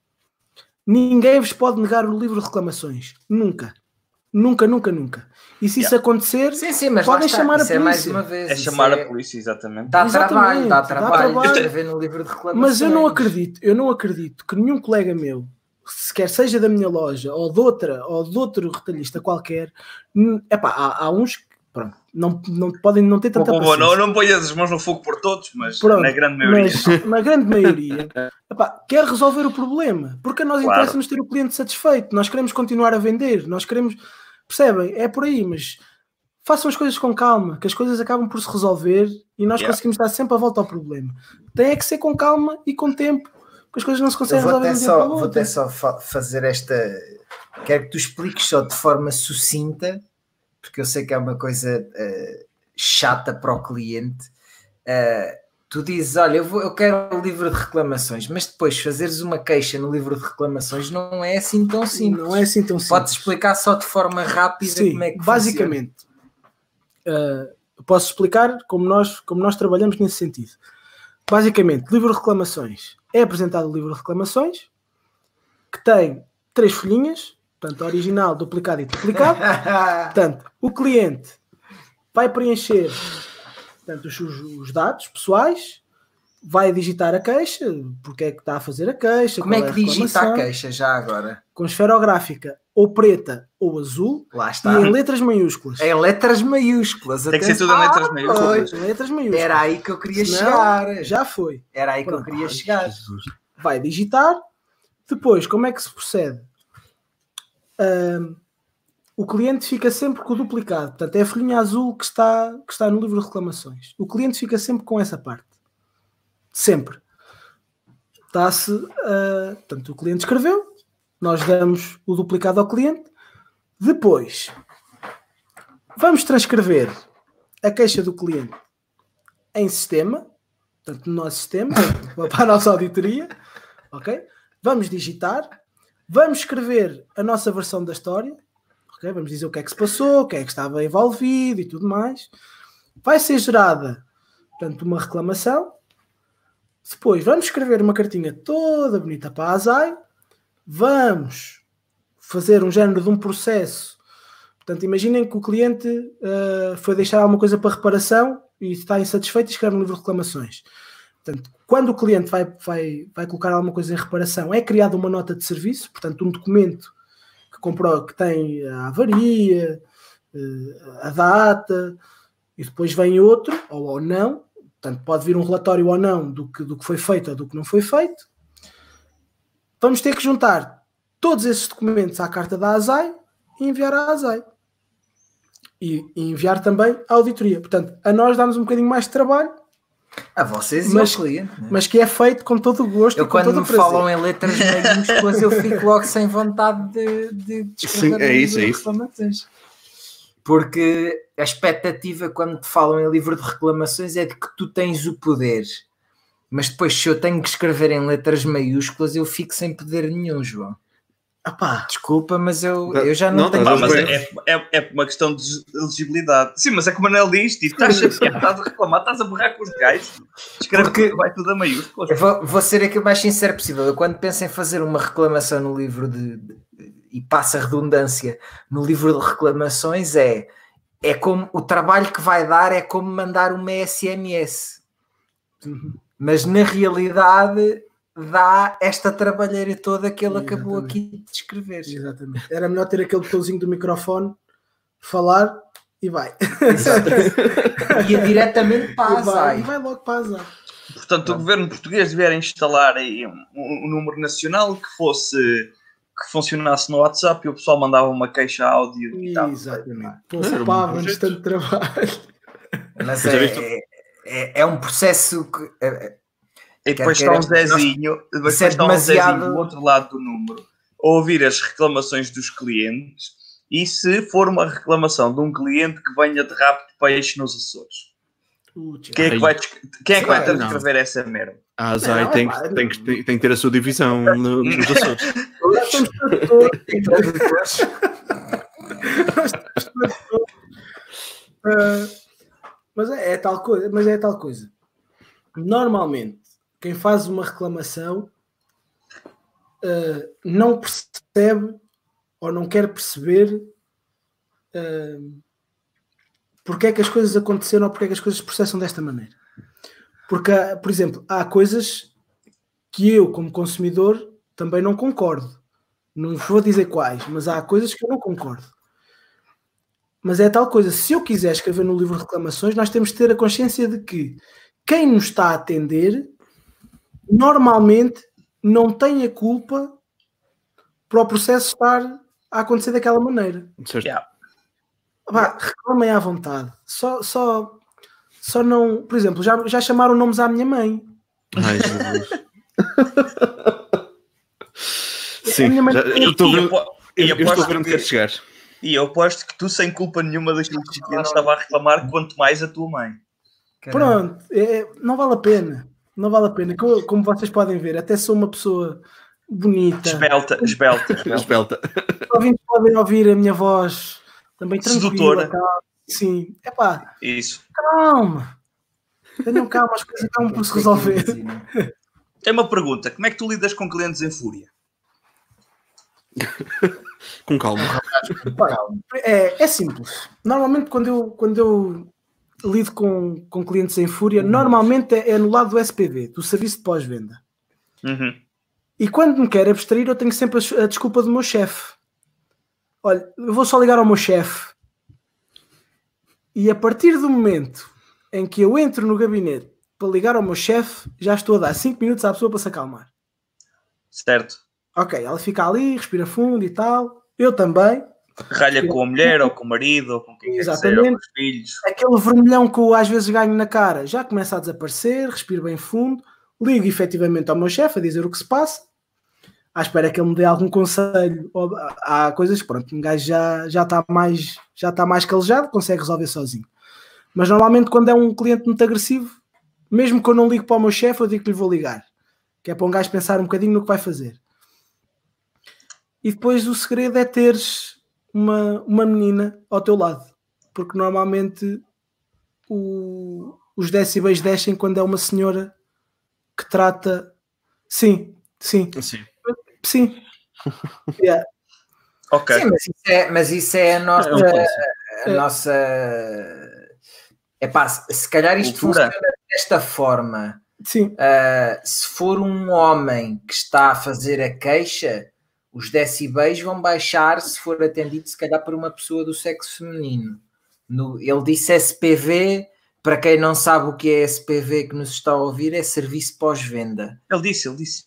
Ninguém vos pode negar o livro de reclamações. Nunca. Nunca, nunca, nunca. E se isso acontecer, Sim, sim, mas podem chamar a Isso é mais polícia. uma vez. É chamar é- a polícia, exatamente. Dá Exatamente, trabalho, dá dá trabalho trabalho. escrever no livro de reclamações. Mas eu não acredito, eu não acredito que nenhum colega meu, quer seja da minha loja ou de outra, ou de outro retalhista qualquer, hum, epá, há, há uns que pronto, não, não podem não ter tanta Bom, não, não ponhas as mãos no fogo por todos, mas Pronto, na grande maioria. Mas na grande maioria epá, quer resolver o problema, porque a nós Claro. interessa-nos ter o cliente satisfeito, nós queremos continuar a vender, nós queremos, percebem? É por aí, mas façam as coisas com calma, que as coisas acabam por se resolver e nós Yeah. conseguimos dar sempre a volta ao problema. Tem é que ser com calma e com tempo, porque as coisas não se conseguem vou resolver até, só, vou até só fa- fazer esta. Quero que tu expliques só de forma sucinta, porque eu sei que é uma coisa eh, chata para o cliente. Eh, tu dizes: Olha, eu, vou, eu quero o livro de reclamações, mas depois fazeres uma queixa no livro de reclamações não é assim tão simples. Não é assim tão simples. Podes explicar só de forma rápida Sim, como é que basicamente. uh, posso explicar como nós, como nós trabalhamos nesse sentido. Basicamente, livro de reclamações. É apresentado o livro de reclamações, que tem três folhinhas, portanto, original, duplicado e funciona. Portanto, o cliente vai preencher portanto, os, os dados pessoais, vai digitar a queixa, porque é que está a fazer a queixa, como é que a digita a queixa já agora? com esferográfica ou preta ou azul Lá e está. em letras maiúsculas. Em letras maiúsculas. Tem que ser tudo em letras maiúsculas. pois. Em letras maiúsculas. Era aí que eu queria Senão, chegar. Já foi. Era aí que eu Pronto. queria chegar. Vai digitar. Depois, como é que se procede? Ahm, o cliente fica sempre com o duplicado. Portanto, é a folhinha azul que está, que está no livro de reclamações. O cliente fica sempre com essa parte. Sempre. Está-se. ah, portanto, o cliente escreveu. Nós damos o duplicado ao cliente. Depois, vamos transcrever a queixa do cliente em sistema. Portanto, no nosso sistema, para a nossa auditoria. Ok? Vamos digitar. Vamos escrever a nossa versão da história. ok? Vamos dizer o que é que se passou, o que é que estava envolvido e tudo mais. Vai ser gerada, portanto, uma reclamação. Depois vamos escrever uma cartinha toda bonita para a ASAI. Vamos fazer um género de um processo. Portanto, imaginem que o cliente ah, foi deixar alguma coisa para reparação e está insatisfeito e escreve um livro de reclamações. Portanto, quando o cliente vai, vai, vai colocar alguma coisa em reparação, é criada uma nota de serviço, portanto, um documento que, comprou, que tem a avaria, eh, a data, e depois vem outro, ou, ou não. Portanto, pode vir um relatório ou não do que, do que foi feito ou do que não foi feito. Vamos ter que juntar todos esses documentos à carta da ASAI e enviar à ASAI. E, e enviar também à auditoria. Portanto, a nós dá-nos um bocadinho mais de trabalho, A vocês Mas- e ao cliente. né? mas que é feito com todo o gosto Eu e quando me falam em letras maiúsculas eu fico logo sem vontade de, de, Sim, é isso, é isso. Porque a expectativa quando te falam em livro de reclamações é de que tu tens o poder. Mas depois se eu tenho que escrever em letras maiúsculas eu fico sem poder nenhum, João. Apá, Desculpa, mas eu, eu já não, Não, tenho... Pá, Mas é, é, é uma questão de legibilidade. Sim, mas é como a Manel diz, tipo, estás estás a reclamar, estás a borrar com os gajos. Escreve Porque- tudo, vai tudo a maiúsculas. Vou, vou ser aqui o mais sincero possível. Eu quando penso em fazer uma reclamação no livro de, de- e passa a redundância no livro de reclamações é é como o trabalho que vai dar é como mandar uma SMS. Mas na realidade dá esta trabalheira toda que ele acabou aqui de descrever. exatamente. Era melhor ter aquele botãozinho do microfone, falar e vai. Ia diretamente para a E vai, e vai logo para a azar. Portanto, o governo português deveria instalar aí um, um- um número nacional que fosse que funcionasse no WhatsApp e o pessoal mandava uma queixa áudio e tal. Exatamente. Um Poupava-nos tanto trabalho. Mas é, é, é- é um processo que é, E depois está um Zezinho, depois é está um demasiado- Zezinho do outro lado do número, a ouvir as reclamações dos clientes. E se for uma reclamação de um cliente que venha de de peixe nos Açores? Putz, Quem é que Ai. vai, quem é que vai Não. transcrever essa merda? A Azai tem, que- tem, que- tem, tem que ter a sua divisão no- nos Açores. nós estamos todos- nós estamos todos- Ah, mas é, é tal coisa, mas é tal coisa. Normalmente, quem faz uma reclamação ah, não percebe ou não quer perceber ah, porque é que as coisas aconteceram ou porque é que as coisas se processam desta maneira. Porque, há, por exemplo, há coisas que eu, como consumidor, também não concordo. Não vou dizer quais, mas há coisas que eu não concordo. Mas é tal coisa, se eu quiser escrever no livro de reclamações, nós temos de ter a consciência de que quem nos está a atender normalmente não tem a culpa para o processo estar a acontecer daquela maneira. Yeah. Vá, reclamem à vontade. Só, só, só não. Por exemplo, já, já chamaram nomes à minha mãe. Ai, Jesus. Sim, mãe- já- eu estou ver onde que- queres chegar. E eu aposto que tu, sem culpa nenhuma daquilo que o cliente estava a reclamar, quanto mais a tua mãe. Pronto, é- não vale a pena. Não vale a pena. Co- Como vocês podem ver, até sou uma pessoa bonita. Esbelta, esbelta, esbelta. Os ouvintes podem ouvir a minha voz também tranquila. Sedutora. calma. Sim, é pá, Isso. calma. Tenham calma, as coisas acabam por se resolver. Tem uma pergunta: como é que tu lidas com clientes em fúria? Com calma. É, é simples. Normalmente, quando eu, quando eu lido com, com clientes em fúria, normalmente é, é no lado do SPV, do Serviço de Pós-Venda. Uhum. E quando me quero abstrair, eu tenho sempre a, a desculpa do meu chefe. Olha, eu vou só ligar ao meu chefe. E a partir do momento em que eu entro no gabinete para ligar ao meu chefe, já estou a dar 5 minutos à pessoa para se acalmar. Certo? Ok, ela fica ali, respira fundo e tal. Eu também. Ralha com a mulher, ou com o marido, ou com quem quer que seja, ou com Exatamente. os filhos. Aquele vermelhão que eu às vezes ganho na cara já começa a desaparecer, respiro bem fundo, ligo efetivamente ao meu chefe a dizer o que se passa, à espera que ele me dê algum conselho. Há coisas que pronto, um gajo já, já está mais já está mais calejado, consegue resolver sozinho. Mas normalmente quando é um cliente muito agressivo, mesmo que eu não ligo para o meu chefe, eu digo que lhe vou ligar. Que é para um gajo pensar um bocadinho no que vai fazer. E depois o segredo é teres uma, uma menina ao teu lado. Porque normalmente o- os decibéis descem quando é uma senhora que trata. Sim, sim, Sim. Sim. Yeah. Ok. Sim, mas isso é, mas isso é a nossa. É clássico. a nossa. Epá, se se calhar isto Cultura. funciona desta forma. Sim, Uh, se for um homem que está a fazer a queixa, os decibéis vão baixar se for atendido, se calhar, por uma pessoa do sexo feminino. No- ele disse SPV, para quem não sabe o que é SPV que nos está a ouvir, é serviço pós-venda. Ele disse, ele disse.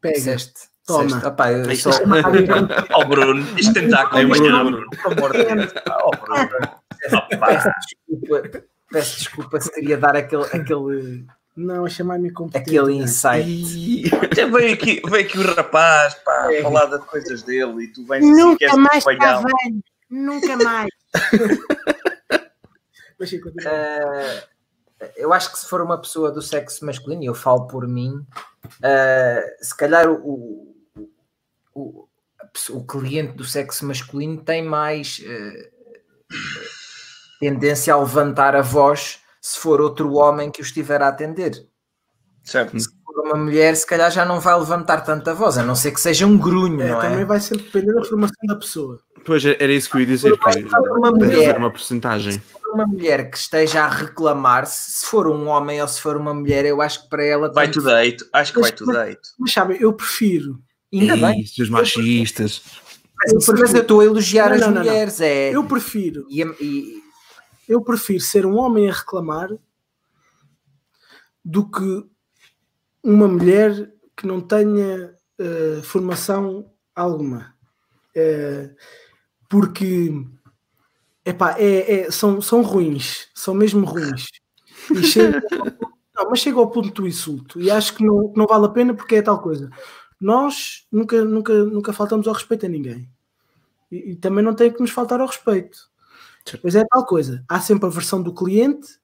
pega. Disseste? Toma. Disseste? Opá, eu Isto sou- Ó Bruno, isto tem de dar com É o Bruno. Bruno, por amor de Deus. Ó Bruno. Opa. peço desculpa, peço desculpa se queria dar aquele, aquele, Não, a chamar-me competente. aquele insight. Ih, Já veio aqui, veio aqui o rapaz pá, É. falar das coisas dele e tu vens assim, Nunca mais está velho. Nunca mais. Mas sim, continua. Uh, eu acho que se for uma pessoa do sexo masculino, e eu falo por mim, uh, se calhar o, o, o, cliente do sexo masculino tem mais uh, tendência a levantar a voz se for outro homem que o estiver a atender. Certo. Se for uma mulher, se calhar já não vai levantar tanta voz, a não ser que seja um grunho, É, não também é? vai sempre depender da formação da pessoa. Pois era isso que eu ia dizer. Que uma mulher. uma porcentagem. Uma mulher que esteja a reclamar-se, se for um homem ou se for uma mulher, eu acho que para ela Vai tudo deito. Acho que vai tudo deito. Mas sabem, eu prefiro. Ainda bem. Seus machistas. Mas, mas eu estou a elogiar Não, as não, não, não. mulheres, é. Eu prefiro. E, e- Eu prefiro ser um homem a reclamar do que uma mulher que não tenha eh, formação alguma. Eh, porque epá, é, é- são, são ruins, são mesmo ruins. E chega- não, mas chega ao ponto do insulto e acho que não, que não vale a pena porque é tal coisa. Nós nunca, nunca, nunca faltamos ao respeito a ninguém. E, e também não tem que nos faltar ao respeito. Pois é tal coisa. Há sempre a versão do cliente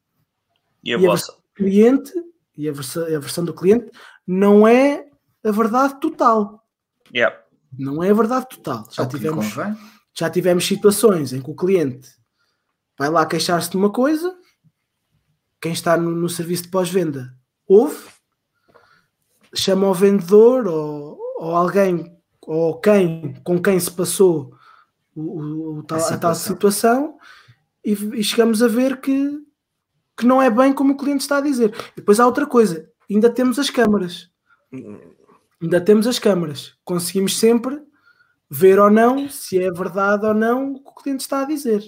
E a E a vossa? cliente e a versão, a versão do cliente não é a verdade total. Yeah. Não é a verdade total. É Já lhe tivemos, já tivemos situações em que o cliente vai lá queixar-se de uma coisa, quem está no, no serviço de pós-venda ouve, chama o vendedor ou, ou alguém ou quem com quem se passou o, o- tal- a, tal situação. situação e, e chegamos a ver que, que não é bem como o cliente está a dizer. E depois há outra coisa, ainda temos as câmaras. Ainda temos as câmaras. Conseguimos sempre ver ou não se é verdade ou não o que o cliente está a dizer.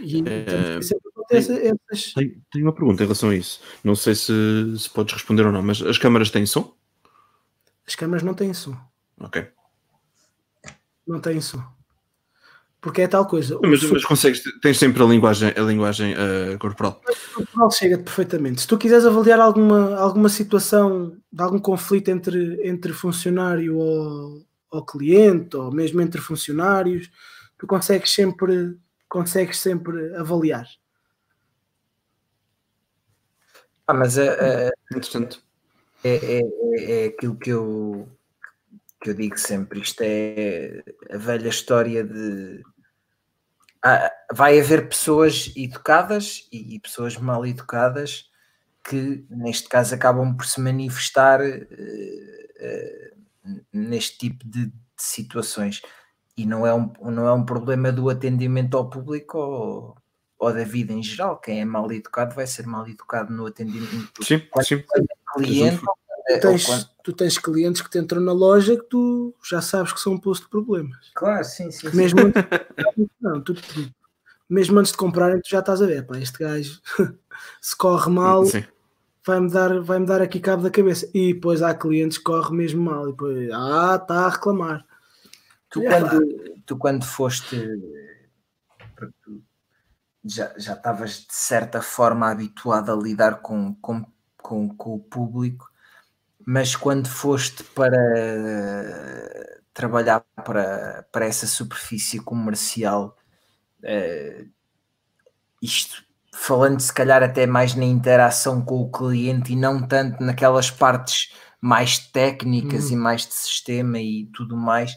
E Eh, sempre acontecer essas- Tenho, tenho uma pergunta em relação a isso. Não sei se, se podes responder ou não, mas as câmaras têm som? As câmaras não têm som. Ok. Não têm som. Porque é tal coisa. Mas, som mas consegues, tens sempre a linguagem, a linguagem eh, corporal. corporal chega-te perfeitamente. Se tu quiseres avaliar alguma, alguma situação de algum conflito entre, entre funcionário ou, ou cliente, ou mesmo entre funcionários, tu consegues sempre, consegues sempre avaliar. Ah, mas é, é, Interessante. é, é- é aquilo que eu, que eu digo sempre. Isto é a velha história de. Ah, vai haver pessoas educadas e, e pessoas mal educadas que, neste caso, acabam por se manifestar eh, eh, neste tipo de, de situações. E não é, um, não é um problema do atendimento ao público ou, ou da vida em geral. Quem é mal educado vai ser mal educado no atendimento Sim, Quando- sim. cliente. Tu ou tens, quando- tu tens clientes que te entram na loja que tu já sabes que são um posto de problemas. Claro, sim, sim. sim. Mesmo antes, não, tu- tu- mesmo antes de comprarem, tu já estás a ver, pá, este gajo se corre mal, Sim. vai-me dar, vai dar aqui cabo da cabeça. E depois há clientes que correm mesmo mal, e depois, ah, está a reclamar. Tu, É, quando, tu quando foste. Já, já estavas de certa forma habituado a lidar com, com, com, com o público, mas quando foste para trabalhar para, para essa superfície comercial, eh, isto falando se calhar até mais na interação com o cliente e não tanto naquelas partes mais técnicas Uhum. e mais de sistema e tudo mais,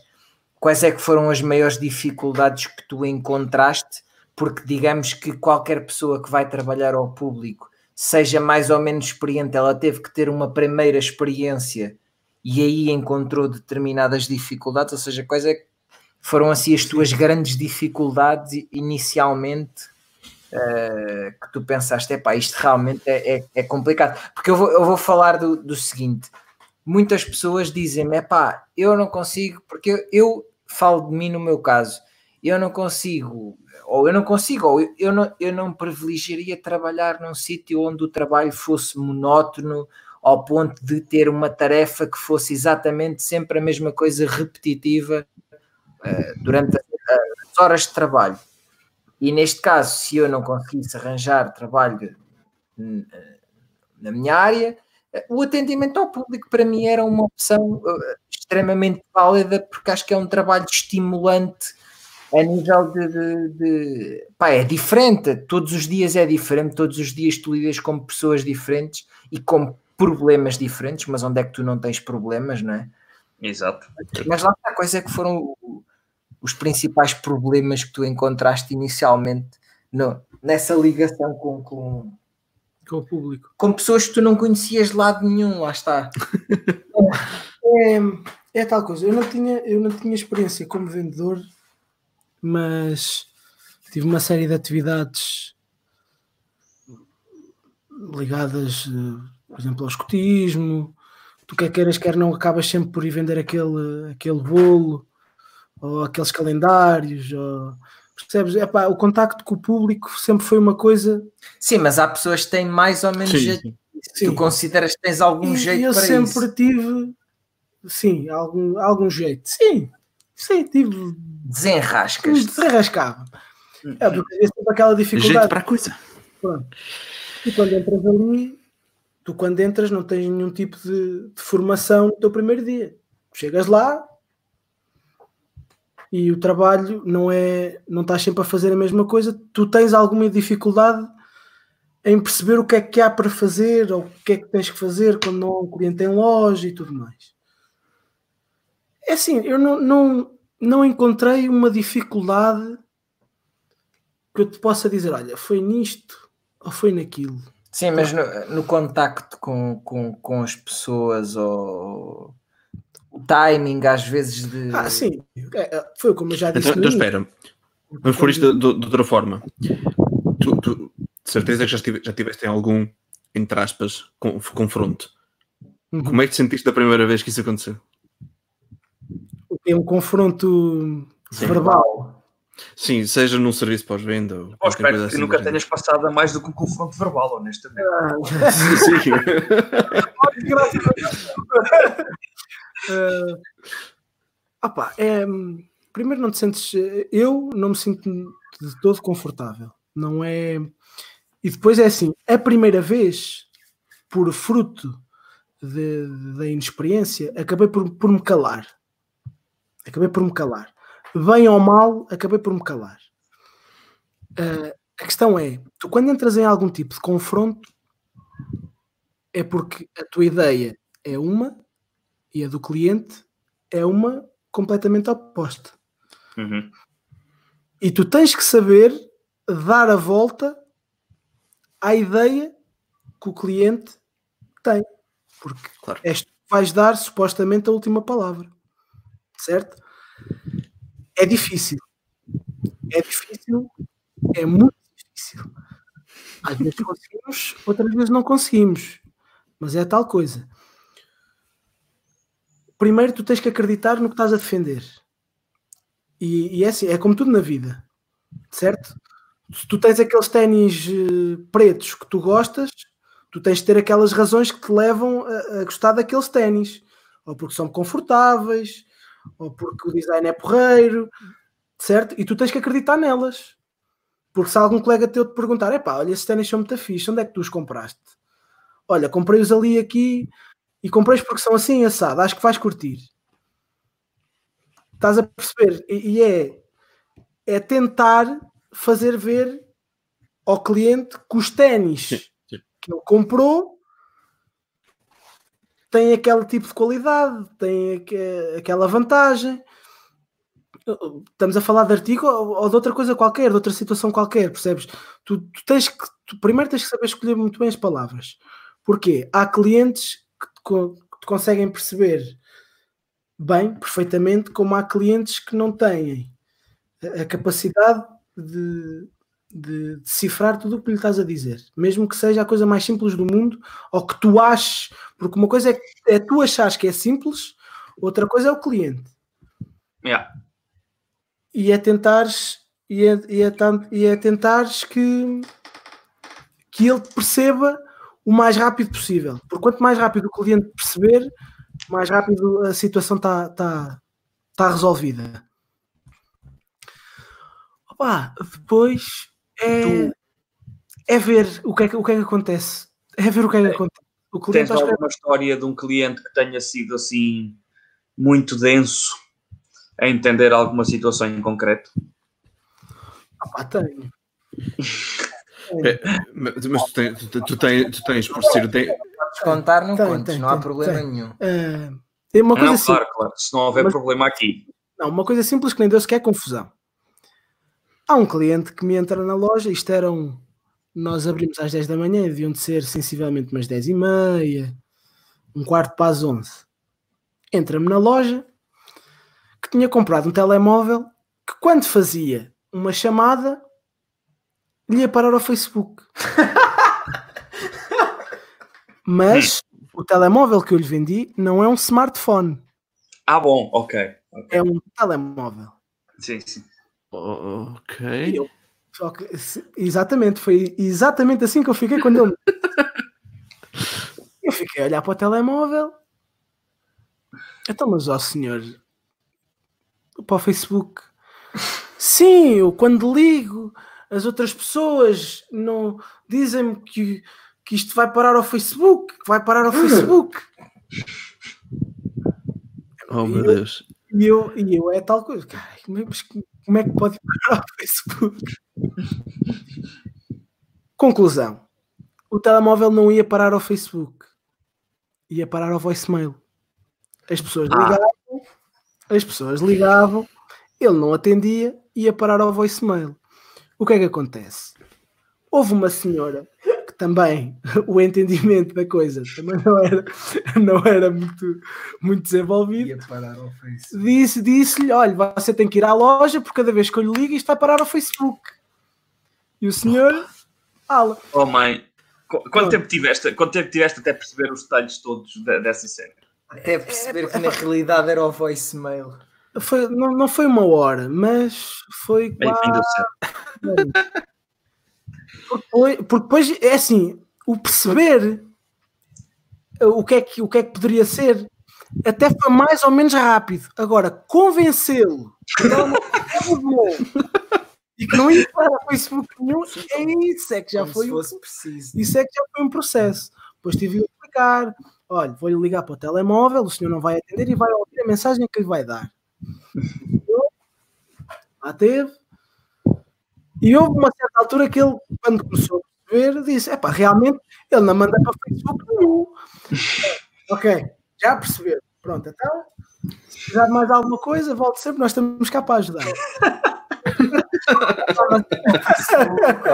quais é que foram as maiores dificuldades que tu encontraste? Porque digamos que qualquer pessoa que vai trabalhar ao público, seja mais ou menos experiente, ela teve que ter uma primeira experiência e aí encontrou determinadas dificuldades, ou seja, quais é que foram assim as tuas grandes dificuldades inicialmente eh, que tu pensaste, epá, isto realmente é, é, é complicado. Porque eu vou, eu vou falar do, do seguinte: muitas pessoas dizem-me, epá, eu não consigo, porque eu, eu falo de mim no meu caso, eu não consigo, ou eu não consigo, ou eu, não, eu não privilegiaria trabalhar num sítio onde o trabalho fosse monótono ao ponto de ter uma tarefa que fosse exatamente sempre a mesma coisa repetitiva eh, durante as horas de trabalho. E neste caso, se eu não conseguisse arranjar trabalho hum, eh, na minha área, eh, o atendimento ao público para mim era uma opção extremamente válida, porque acho que é um trabalho estimulante a nível de, de- de- pá, é diferente, todos os dias é diferente, todos os dias tu lidas com pessoas diferentes e com problemas diferentes, mas onde é que tu não tens problemas, não é? Exato. Mas lá está, quais é que foram os principais problemas que tu encontraste inicialmente no- nessa ligação com, com, Com o público. com pessoas que tu não conhecias de lado nenhum, lá está. É, é tal coisa. Eu não, tinha, eu não tinha experiência como vendedor, mas tive uma série de atividades ligadas, eh, por exemplo, ao escotismo. Tu quer queiras, quer não, acabas sempre por ir vender aquele, aquele bolo ou aqueles calendários. Ou, percebes? Epá, o contacto com o público sempre foi uma coisa. Sim, mas há pessoas que têm mais ou menos Sim, jeito. sim. Tu consideras que tens algum E- jeito eu para sempre isso? tive, sim, algum, algum jeito. Sim, sim, tive Desenrascas. desenrascava. É, porque havia sempre aquela Jeito dificuldade. para a coisa. Pronto. E quando entras ali, tu quando entras não tens nenhum tipo de, de formação no teu primeiro dia. Chegas lá e o trabalho não é, não estás sempre a fazer a mesma coisa, tu tens alguma dificuldade em perceber o que é que há para fazer ou o que é que tens que fazer quando não há um cliente em loja e tudo mais. É assim, eu não, não, não encontrei uma dificuldade que eu te possa dizer, olha, foi nisto ou foi naquilo. Sim, mas no, no contacto com, com, com as pessoas ou o timing às vezes de. Ah, sim, é, é, foi como eu já disse. Então, então espera, vamos por isto de, de- de outra forma. Tu, tu- de certeza que já, estive- já tiveste em algum, entre aspas, con- confronto. Uhum. Como é que te sentiste da primeira vez que isso aconteceu? É um confronto Sim. verbal. Sim, seja num serviço pós-venda ou Eu qualquer espero coisa que assim. nunca tenhas passado a mais do que um confronto verbal, honestamente. género. Sim. Eh, opá, é, primeiro não te sentes. Eu não me sinto de todo confortável. Não é. E depois é assim, a primeira vez, por fruto da inexperiência, acabei por, por me calar. Acabei por me calar. Bem ou mal, acabei por me calar. Eh, a questão é, tu quando entras em algum tipo de confronto, é porque a tua ideia é uma e a do cliente é uma completamente oposta. Uhum. E tu tens que saber dar a volta à ideia que o cliente tem. Porque Claro. és tu que vais dar supostamente a última palavra. Certo? É difícil. É difícil. É muito difícil. Às vezes conseguimos, outras vezes não conseguimos. Mas é tal coisa. Primeiro tu tens que acreditar no que estás a defender. E, e é assim, é como tudo na vida, certo? Se tu tens aqueles ténis eh, pretos que tu gostas, tu tens de ter aquelas razões que te levam a, a gostar daqueles ténis, ou porque são confortáveis, ou porque o design é porreiro, certo? E tu tens que acreditar nelas. Porque se algum colega teu te perguntar, epá, olha, esses ténis são muito fixe, onde é que tu os compraste? Olha, comprei-os ali aqui e comprei-os porque são assim assado, acho que vais curtir. Estás a perceber? E, e é, é tentar fazer ver ao cliente que os ténis que ele comprou têm aquele tipo de qualidade, aque- aquela vantagem. Estamos a falar de artigo ou de outra coisa qualquer, de outra situação qualquer, percebes? Tu, tu tens que, tu primeiro tens que saber escolher muito bem as palavras. Porquê? Há clientes que te, que te conseguem perceber bem, perfeitamente, como há clientes que não têm a capacidade de, de decifrar tudo o que lhe estás a dizer, mesmo que seja a coisa mais simples do mundo, ou que tu aches, porque uma coisa é, é tu achares que é simples, outra coisa é o cliente. Yeah. E é tentares e é, e é, e é tentares que, que ele perceba o mais rápido possível. Porque quanto mais rápido o cliente perceber, mais rápido a situação está tá, tá resolvida. Opa, depois é, é ver o que é que, o que é que acontece. É ver o que é que acontece. O cliente Tens que é- alguma história de um cliente que tenha sido assim muito denso a entender alguma situação em concreto? Opa, tenho. É, mas mas tu, tens, tu, tu tens, tu tens por ser. Tem, Podes contar, não Tem, contes, tem, não há tem, problema tem. nenhum. Ah, é uma coisa não, assim. claro, claro. Se não houver Mas- problema aqui. Não, uma coisa simples que nem Deus quer confusão. Há um cliente que me entra na loja, isto eram. Nós abrimos às 10 da manhã, deviam de ser sensivelmente umas 10 e meia, um quarto para as 11. Entra-me na loja que tinha comprado um telemóvel que, quando fazia uma chamada, lhe ia parar ao Facebook. Mas o telemóvel que eu lhe vendi não é um smartphone, Ah, bom, ok. ok. é um telemóvel. Sim, sim. Ok. eu, só que, exatamente, foi exatamente assim que eu fiquei quando ele. eu fiquei a olhar para o telemóvel. Então, mas ó senhor, para o Facebook. Sim, eu quando ligo, as outras pessoas não dizem-me que, que isto vai parar ao Facebook, que vai parar ao Facebook. Oh meu Eu- Deus. E eu, e eu é tal coisa. Ai, como, é, mas como é que pode parar ao Facebook? Conclusão. O telemóvel não ia parar ao Facebook. Ia parar ao voicemail. As pessoas Ah. ligavam, as pessoas ligavam, ele não atendia, ia parar ao voicemail. O que é que acontece? Houve uma senhora também o entendimento da coisa também não era, não era muito, muito desenvolvido Ia parar ao Facebook. disse, disse-lhe: olha, você tem que ir à loja porque cada vez que eu lhe ligo isto vai parar ao Facebook. E o senhor fala. Oh mãe, qu- quanto tempo, tiveste, quanto tempo tiveste até perceber os detalhes todos de- dessa cena? Até perceber que na realidade era o voicemail. Foi, não, não foi uma hora, mas foi Bem, quase. Porque, depois é assim: o perceber o que, é que, o que é que poderia ser até foi mais ou menos rápido. Agora, convencê-lo que não bom e que não ia para o Facebook nenhum, é isso, é que já Como foi fosse preciso. Isso é que já foi um processo. Depois tive de explicar: olha, vou-lhe ligar para o telemóvel, o senhor não vai atender e vai ouvir a mensagem que lhe vai dar. Lá teve. E houve uma certa altura que ele, quando começou a perceber, disse: epá, realmente ele não manda para o Facebook nenhum. ok, já percebeu. Pronto, então, se precisar de mais alguma coisa, volte sempre, nós estamos cá para ajudar.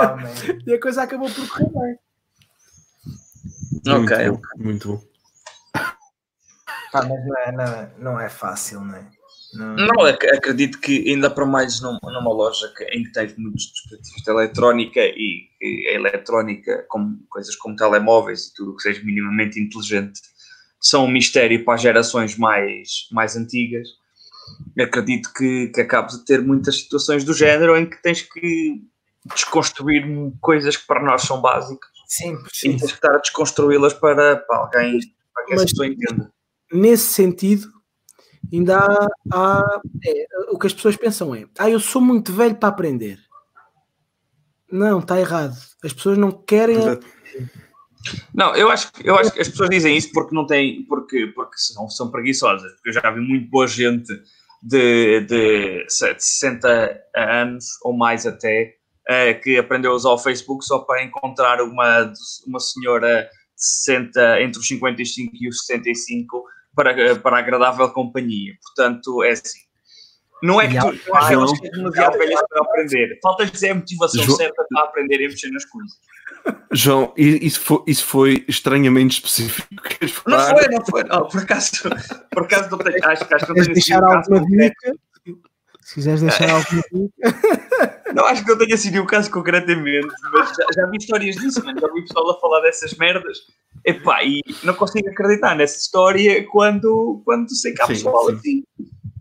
Homem. E a coisa acabou por correr bem. Muito Ok. bom, muito bom. Pá, mas não é, não, é- não é fácil, não é? Não, Não, ac- acredito que ainda para mais num- numa loja que- em que tens muitos dispositivos de eletrónica e, e a eletrónica, como coisas como telemóveis e tudo o que seja minimamente inteligente, são um mistério para as gerações mais, mais antigas. Acredito que, que acabes de ter muitas situações do género em que tens que desconstruir coisas que para nós são básicas Sim, e sim. tens que estar a desconstruí-las para, para alguém, para que Mas- pessoa entenda. nesse sentido, ainda há, há- é, o que as pessoas pensam é: ah, eu sou muito velho para aprender. Não, está errado. As pessoas não querem. Exato. Não, eu acho, que- eu acho que as pessoas dizem isso porque não têm, porque, porque são, são preguiçosas. Porque eu já vi muito boa gente de, de 60 anos ou mais até eh, que aprendeu a usar o Facebook só para encontrar uma, uma senhora de 60, entre os 55 e os 65 para, para agradável companhia. Portanto, é assim. Não é que E tu não é que elas sejam velhas para aprender. Falta dizer a motivação João- certa para aprender e mexer nas coisas. João, isso foi, isso foi estranhamente específico. Não foi, não foi, não. Por acaso, por acaso não tenho, acho, que- acho que não tenho deixar um caso alguma concreto. dica? Se quiseres deixar alguma dica. Não, acho que não tenha sido o caso concretamente, mas já, já vi histórias disso, mano. Já vi pessoal a falar dessas merdas. Epá, e não consigo acreditar nessa história quando, quando sei que há pessoal sim. assim.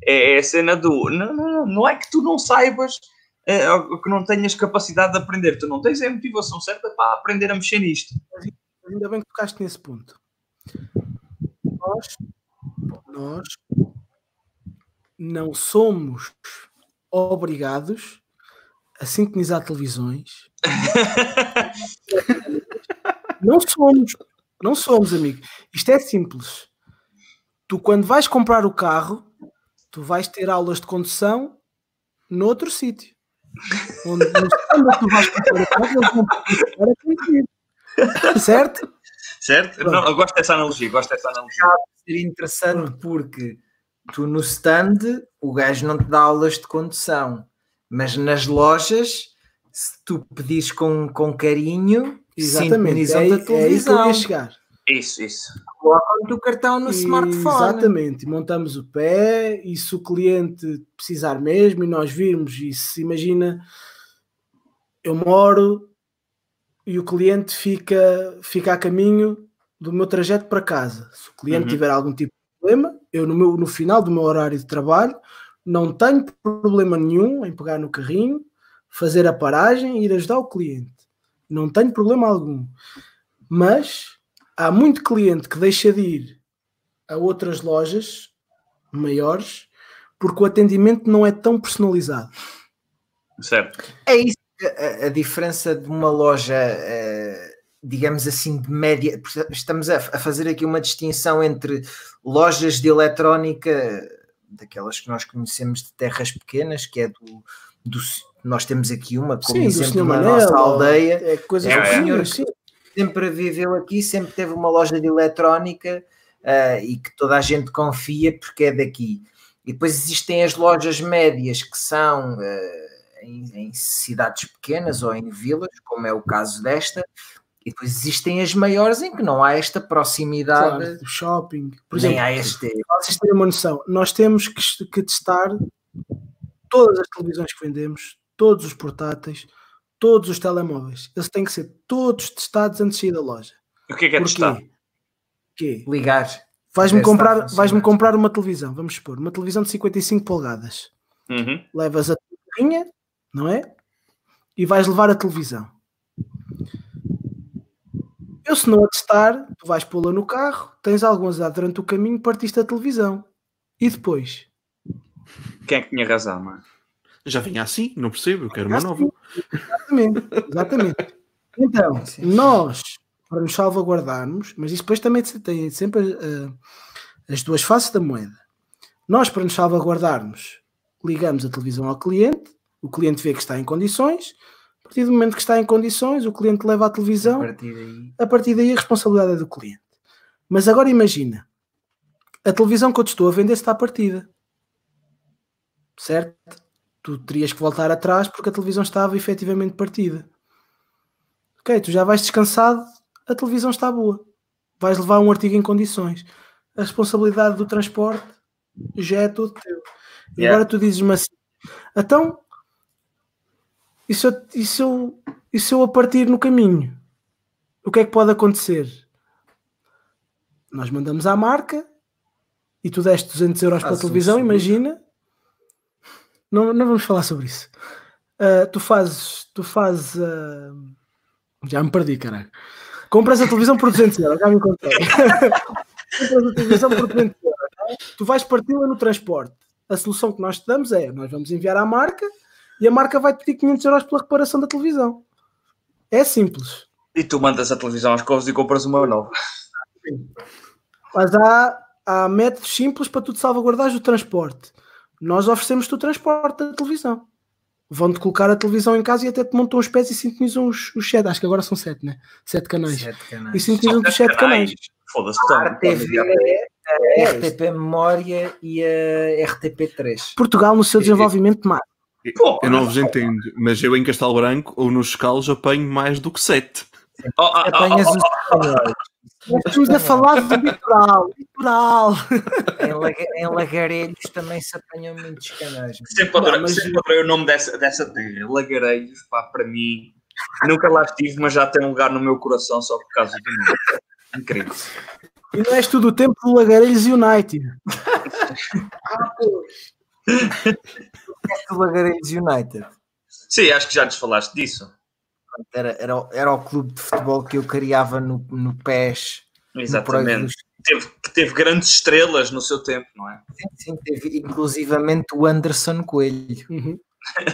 É, é a cena do. Não, não, não, não é que tu não saibas é, ou que não tenhas capacidade de aprender, tu não tens a motivação certa para aprender a mexer nisto. Ainda bem que tocaste nesse ponto. Nós, nós não somos obrigados a sintonizar televisões. Não somos, não somos, amigo. Isto é simples. Tu, quando vais comprar o carro, tu vais ter aulas de condução noutro sítio. Onde, no tu vais comprar o carro, eles vão conduzir. Certo? Certo? Pronto. Não, eu gosto dessa analogia, gosto dessa analogia. Seria interessante porque tu no stand o gajo não te dá aulas de condução, mas nas lojas, se tu pedires com, com carinho, Exatamente. É, sintonizam da é aí que eu televisão, ia chegar. Isso, isso. colocam o cartão no smartphone. Exatamente. Montamos o pé e se o cliente precisar mesmo e nós virmos e se imagina eu moro e o cliente fica, fica a caminho do meu trajeto para casa. Se o cliente Uhum. tiver algum tipo de problema, eu no, meu, no final do meu horário de trabalho não tenho problema nenhum em pegar no carrinho, fazer a paragem e ir ajudar o cliente. Não tenho problema algum. Mas há muito cliente que deixa de ir a outras lojas maiores porque o atendimento não é tão personalizado. Certo. É isso. A, a diferença de uma loja eh, digamos assim, de média. Estamos a, a fazer aqui uma distinção entre lojas de eletrónica, daquelas que nós conhecemos de terras pequenas, que é do. do nós temos aqui uma, como Sim, exemplo, na Manel, nossa aldeia. É coisas É o pequenas, senhor sim. sempre viveu aqui, sempre teve uma loja de eletrónica ah, e que toda a gente confia porque é daqui. E depois existem as lojas médias que são ah, em, em cidades pequenas ou em vilas, como é o caso desta, e depois existem as maiores em que não há esta proximidade, Claro, do shopping. Por nem exemplo, há este. para vocês terem uma noção, nós temos que, que testar todas as televisões que vendemos, todos os portáteis, todos os telemóveis. Eles têm que ser todos testados antes de sair da loja. O que é que é testar? Porquê? Porquê? Ligar. Vais-me comprar, funcionar. vais-me comprar uma televisão, vamos supor, uma televisão de 55 polegadas. Uhum. Levas a carrinha, não é? E vais levar a televisão. Eu, se não a testar, tu vais pô-la no carro, tens algum azar durante o caminho, partiste a televisão. E depois? Quem é que tinha razão, mano? Já vinha assim, não percebo, eu quero uma nova. Exatamente, exatamente. Então, Sim. nós, para nos salvaguardarmos, mas isso depois também tem sempre eh, as duas faces da moeda. Nós, para nos salvaguardarmos, ligamos a televisão ao cliente, o cliente vê que está em condições, a partir do momento que está em condições, o cliente leva a A televisão, partir daí. a partir daí a responsabilidade é do cliente. Mas agora imagina, a televisão que eu te estou a vender está partida. Certo? Tu terias que voltar atrás porque a televisão estava efetivamente partida. Ok, tu já vais descansado, a televisão está boa. Vais levar um artigo em condições. A responsabilidade do transporte já é todo teu. E Yeah. agora tu dizes-me assim, então, e se, eu, e, se eu, e se eu a partir no caminho? O que é que pode acontecer? Nós mandamos à marca e tu deste 200 euros para a televisão, seguro. imagina. Não, não vamos falar sobre isso. Ah, tu fazes, tu fazes, ah, já me perdi, caralho. Compras a televisão por 200 euros, já me encontrei. Compras a televisão por 200 euros. é? Tu vais parti-la no transporte. A solução que nós te damos é: nós vamos enviar à marca e a marca vai pedir 500 euros pela reparação da televisão. É simples. E tu mandas a televisão às covas e compras uma nova. Mas há, há métodos simples para tu te salvaguardares o transporte. Nós oferecemos-te o transporte da televisão. Vão-te colocar a televisão em casa e até te montam os pés e sintonizam os, os sete. Acho que agora são sete, né? Sete canais. Sete E canais. sintonizam os sete canais. Foda-se, A então. RTV, a RTP Memória e a RTP3. Portugal no seu desenvolvimento mais. Pô, Eu não vos entendo, mas eu em Castelo Branco ou nos escalos apanho mais do que sete. Oh, oh, oh, Apanhas oh, os espanhóis. Nós estamos a falar do litoral. Litoral. Em, laga- em Lagarelhos também se apanham muitos canais. Sempre adorei, mas- sempre adorei o nome dessa, dessa terra. Lagareiros, pá, para mim. Nunca lá estive, mas já tem um lugar no meu coração só por causa do nome. Incrível. E não és tu do tempo do Lagarelhos United. O Lagarelhos United. Sim, acho que já nos falaste disso. Era, era, o- era o clube de futebol que eu criava no, no PES. no Exatamente. Pro- Teve, que teve grandes estrelas no seu tempo, não é? Sim, teve inclusivamente o Anderson Coelho, Uhum.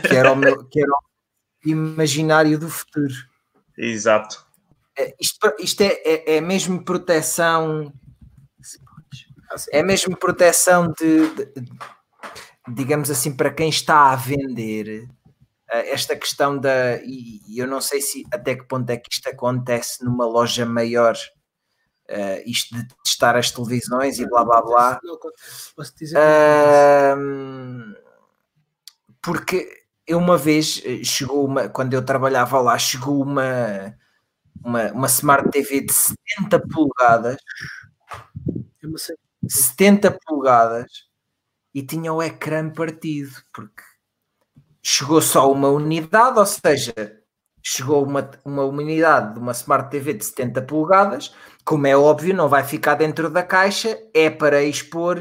que era o meu que era o imaginário do futuro. Exato. É, Isto, isto é, é, é mesmo proteção. É mesmo proteção de, de- digamos assim, para quem está a vender eh, esta questão da. E eu não sei se até que ponto é que isto acontece numa loja maior, eh, isto de testar as televisões e blá blá blá. Ahm, porque eu uma vez eh, chegou uma, quando eu trabalhava lá, chegou uma, uma, uma Smart TV de 70 polegadas, Eu não sei. 70 polegadas, e tinha o ecrã partido, porque chegou só uma unidade, ou seja, chegou uma, uma unidade de uma Smart TV de 70 polegadas, como é óbvio, não vai ficar dentro da caixa, é para expor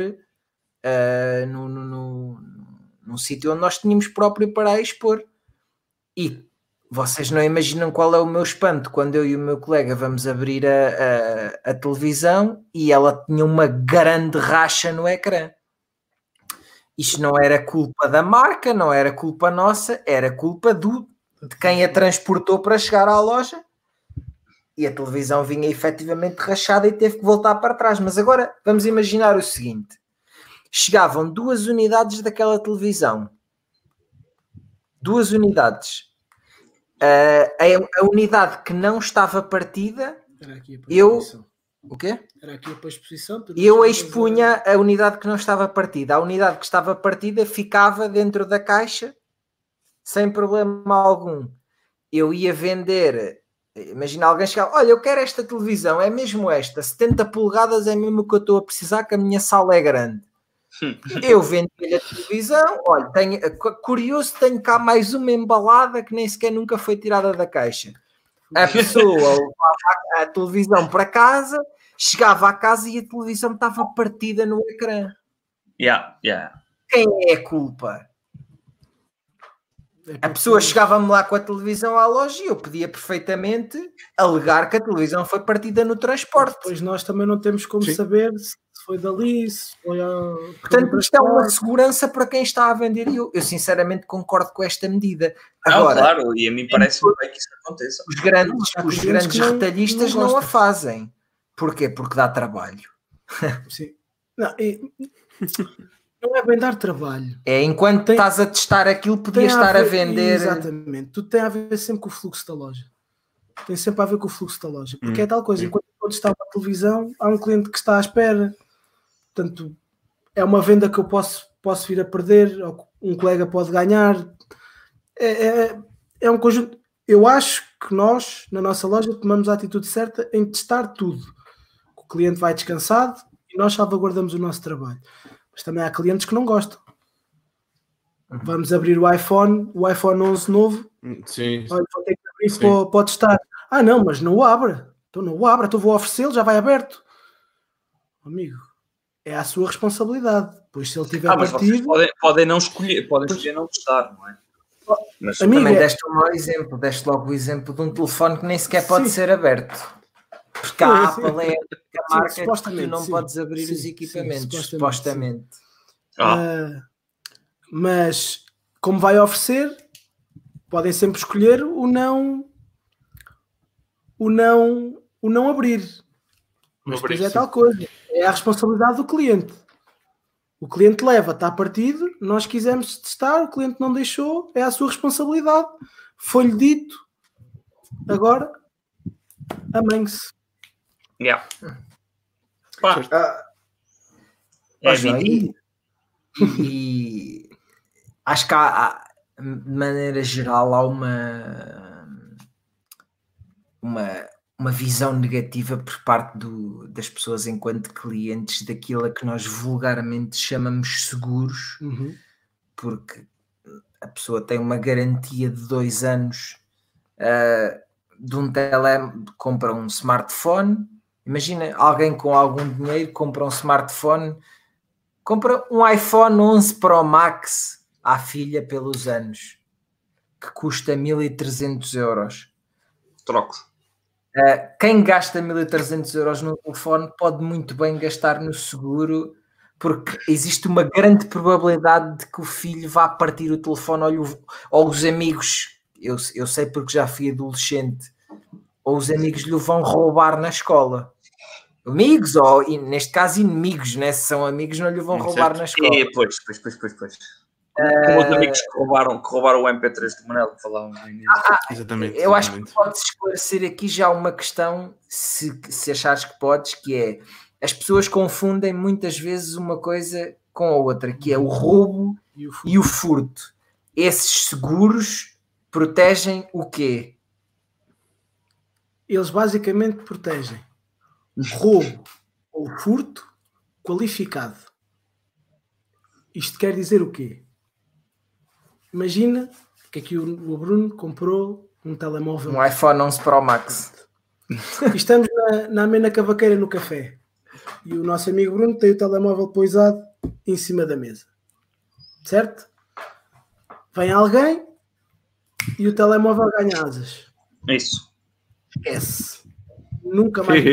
ah, no, no, no, num sítio onde nós tínhamos próprio para expor. E vocês não imaginam qual é o meu espanto quando eu e o meu colega vamos abrir a, a, a televisão e ela tinha uma grande racha no ecrã. Isto não era culpa da marca, não era culpa nossa, era culpa do, de quem a transportou para chegar à loja. e a televisão vinha efetivamente rachada e teve que voltar para trás. Mas agora vamos imaginar o seguinte: chegavam duas unidades daquela televisão, duas unidades. Ah, a, a unidade que não estava partida, Eu-. O quê? Era aqui a exposição. tu Eu expunha a unidade que não estava partida. A unidade que estava partida ficava dentro da caixa sem problema algum. Eu ia vender. Imagina alguém chegar, olha, eu quero esta televisão, é mesmo esta, 70 polegadas é mesmo o que eu estou a precisar, que a minha sala é grande. Eu vendo-lhe a televisão, olha, tenho, cu- curioso, tenho cá mais uma embalada que nem sequer nunca foi tirada da caixa. A pessoa levava a, a televisão para casa, chegava à casa e a televisão estava partida no ecrã. Yeah, yeah. Quem é a culpa? A pessoa chegava-me lá com a televisão à loja e eu podia perfeitamente alegar que a televisão foi partida no transporte. Depois nós também não temos como Sim. saber se foi dali, se foi ao. Portanto, isto é uma segurança para quem está a vender e eu, eu sinceramente concordo com esta medida. Agora, Não, claro, e a mim parece-me bem que isso aconteça. os grandes, os grandes retalhistas não não, a fazem. Porquê? Porque dá trabalho. Sim. Não, e- não é bem dar trabalho. É enquanto Tem- estás a testar aquilo, podias estar a ver- vender. Exatamente. Tudo tem a ver sempre com o fluxo da loja. Tem sempre a ver com o fluxo da loja. Porque Hum, é tal coisa, sim. enquanto enquanto está uma televisão, há um cliente que está à espera. Portanto, é uma venda que eu posso, posso vir a perder, ou um colega pode ganhar. É, é, é um conjunto. Eu acho que nós, na nossa loja, tomamos a atitude certa em testar tudo. O cliente vai descansado e nós salvaguardamos o nosso trabalho. Mas também há clientes que não gostam. Vamos abrir o iPhone, o iPhone 11 novo. Sim, Olha, vou ter que abrir Sim. para, para testar. Ah, não, mas não o abra. Então não o abra, então vou oferecê-lo, já vai aberto. Amigo, é a sua responsabilidade. Pois se ele tiver Ah, partido, podem, podem não escolher, podem escolher não testar, não é? Mas Amigo, Também é- deste um mau exemplo, deste logo o exemplo de um telefone que nem sequer pode Sim. ser aberto. Porque a Sim, Apple é a marca que tu não sim. podes abrir Sim, os sim, equipamentos, supostamente, supostamente. Ah, ah, mas como vai oferecer, podem sempre escolher o não o não o não abrir. Mas abrir, depois é sim. tal coisa. É a responsabilidade do cliente. O cliente leva, está partido, nós quisemos testar, o cliente não deixou, é a sua responsabilidade. Foi-lhe dito, agora amanhe-se. Yeah. Pá, Ah, é vidinho. e, e acho que há, há, de maneira geral há uma uma, uma visão negativa por parte do- das pessoas enquanto clientes daquilo a que nós vulgarmente chamamos seguros, porque a pessoa tem uma garantia de dois anos ah, de um tele, compra um smartphone. Imagina alguém com algum dinheiro compra um smartphone, compra um iPhone 11 Pro Max à filha pelos anos, que custa 1300 euros. Troco. Uh, quem gasta 1300 euros no telefone pode muito bem gastar no seguro, porque existe uma grande probabilidade de que o filho vá partir o telefone ou os amigos, eu, eu sei porque já fui adolescente, ou os amigos lhe vão roubar na escola. Amigos, ou e neste caso inimigos, né? se são amigos, não lhe vão Hum, roubar certo. na escola. E, pois, pois, pois, pois, pois. Como os amigos que roubaram, que roubaram o MP3 do Manel, que falavam no início. Exatamente. Eu acho que podes esclarecer aqui já uma questão, se, se achares que podes, que é as pessoas confundem muitas vezes uma coisa com a outra, que é o roubo E o fu- e o furto. Esses seguros protegem o quê? Eles basicamente protegem roubo ou furto qualificado. Isto quer dizer o quê? Imagina que aqui o, Bruno comprou um telemóvel Um iPhone 11 Pro Max. e estamos na, na amena cavaqueira no café e o nosso amigo Bruno tem o telemóvel poisado em cima da mesa certo? vem alguém e o telemóvel ganha asas Isso. esquece nunca mais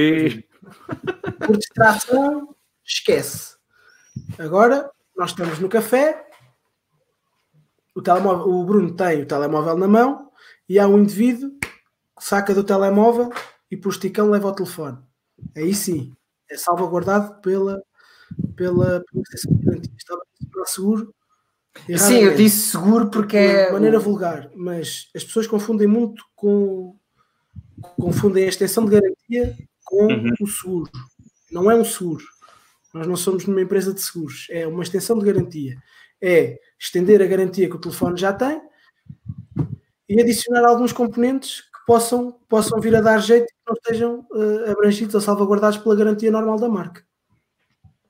por distração esquece agora nós estamos no café o, telemóvel, o Bruno tem o telemóvel na mão e há um indivíduo que saca do telemóvel e por esticão leva o telefone. Aí sim, é salvaguardado pela, pela, pela extensão de garantia. Estava seguro. Sim, eu disse seguro porque é. de maneira vulgar, mas as pessoas confundem muito com confundem a extensão de garantia com Uhum. o seguro. Não é um seguro. Nós não somos numa empresa de seguros. É uma extensão de garantia. É estender a garantia que o telefone já tem e adicionar alguns componentes que possam, possam vir a dar jeito e que não estejam eh, abrangidos ou salvaguardados pela garantia normal da marca.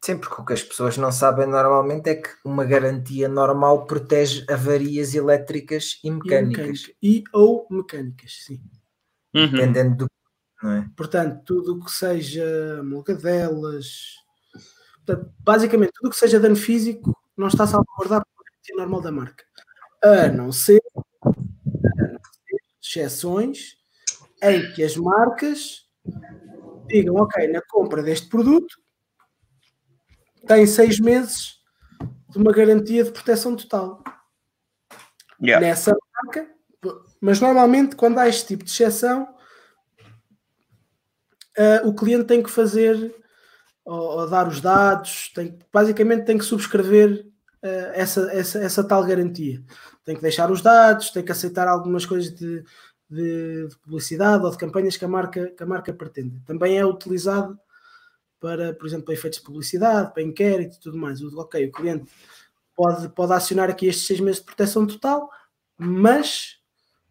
Sim, porque o que as pessoas não sabem normalmente é que uma garantia normal protege avarias elétricas e E, mecânicas, mecânica. e ou mecânicas, sim. Uhum. dependendo do. Não é? Portanto, tudo o que seja molgadelas, portanto, basicamente tudo o que seja dano físico não está salvaguardado pela garantia normal da marca. A não ser, a não ser exceções em que as marcas digam, ok, na compra deste produto tem seis meses de uma garantia de proteção total Yeah. nessa marca, mas normalmente quando há este tipo de exceção, ah, o cliente tem que fazer ou, ou dar os dados, tem, basicamente tem que subscrever ah, essa, essa, essa tal garantia. Tem que deixar os dados, tem que aceitar algumas coisas de, de- de publicidade ou de campanhas que a marca, que a marca pretende. Também é utilizado para, por exemplo, para efeitos de publicidade, para inquérito e tudo mais. O- Ok, o cliente pode, pode acionar aqui estes seis meses de proteção total, mas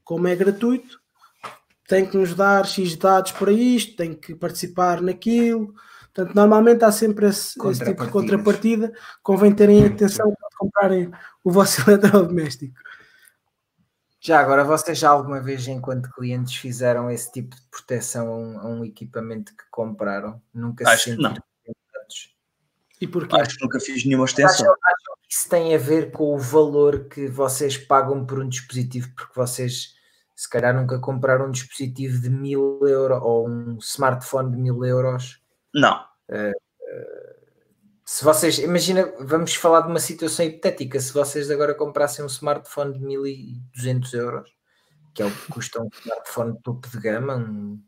como é gratuito, tem que nos dar X dados para isto, tem que participar naquilo. Portanto, normalmente há sempre esse, esse tipo de contrapartida. Convém terem atenção quando comprarem o vosso eletrodoméstico. Já agora, vocês já alguma vez, enquanto clientes, fizeram esse tipo de proteção a um, a um equipamento que compraram? Nunca Acho se sentiram tentados? E porquê? Acho que nunca fiz nenhuma extensão. acham que isso tem a ver com o valor que vocês pagam por um dispositivo? Porque vocês, se calhar, nunca compraram um dispositivo de mil euros ou um smartphone de mil euros. Não. Se vocês, imagina, vamos falar de uma situação hipotética. Se vocês agora comprassem um smartphone de 1200 euros, que é o que custa um smartphone de topo de gama, um-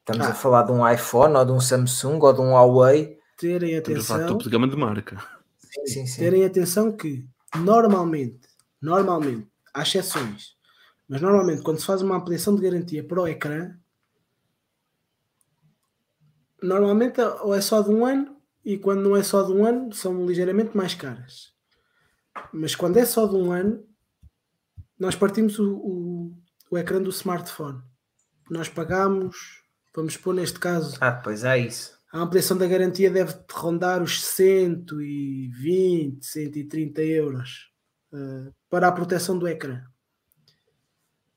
estamos a Ah. falar de um iPhone ou de um Samsung ou de um Huawei. Terem Estamos a atenção, topo de gama de marca. Sim, sim, sim. terem atenção que normalmente, normalmente, há exceções, mas normalmente quando se faz uma ampliação de garantia para o ecrã, normalmente ou é só de um ano e quando não é só de um ano são ligeiramente mais caras. Mas quando é só de um ano, nós partimos o, o, o ecrã do smartphone. Nós pagamos, vamos pôr neste caso, Ah, pois é isso. a ampliação da garantia deve rondar os 120, 130 euros eh, para a proteção do ecrã.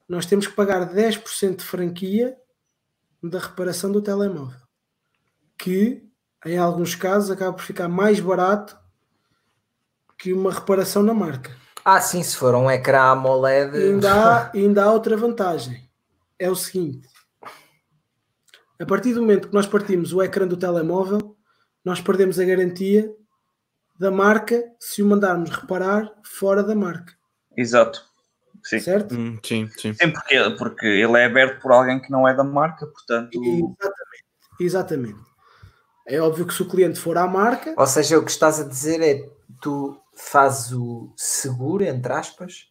Nós temos que pagar 10% de franquia da reparação do telemóvel, que em alguns casos acaba por ficar mais barato que uma reparação na marca. Ah, sim, se for um ecrã AMOLED. E ainda há, ainda há outra vantagem. É o seguinte: a partir do momento que nós partimos o ecrã do telemóvel, nós perdemos a garantia da marca se o mandarmos reparar fora da marca. Exato. Sim. Certo? Hum, sim, sim. Sim, porque, porque ele é aberto por alguém que não é da marca, portanto. Exatamente. Exatamente. É óbvio que se o cliente for à marca, Ou seja, o que estás a dizer é tu fazes o seguro, entre aspas,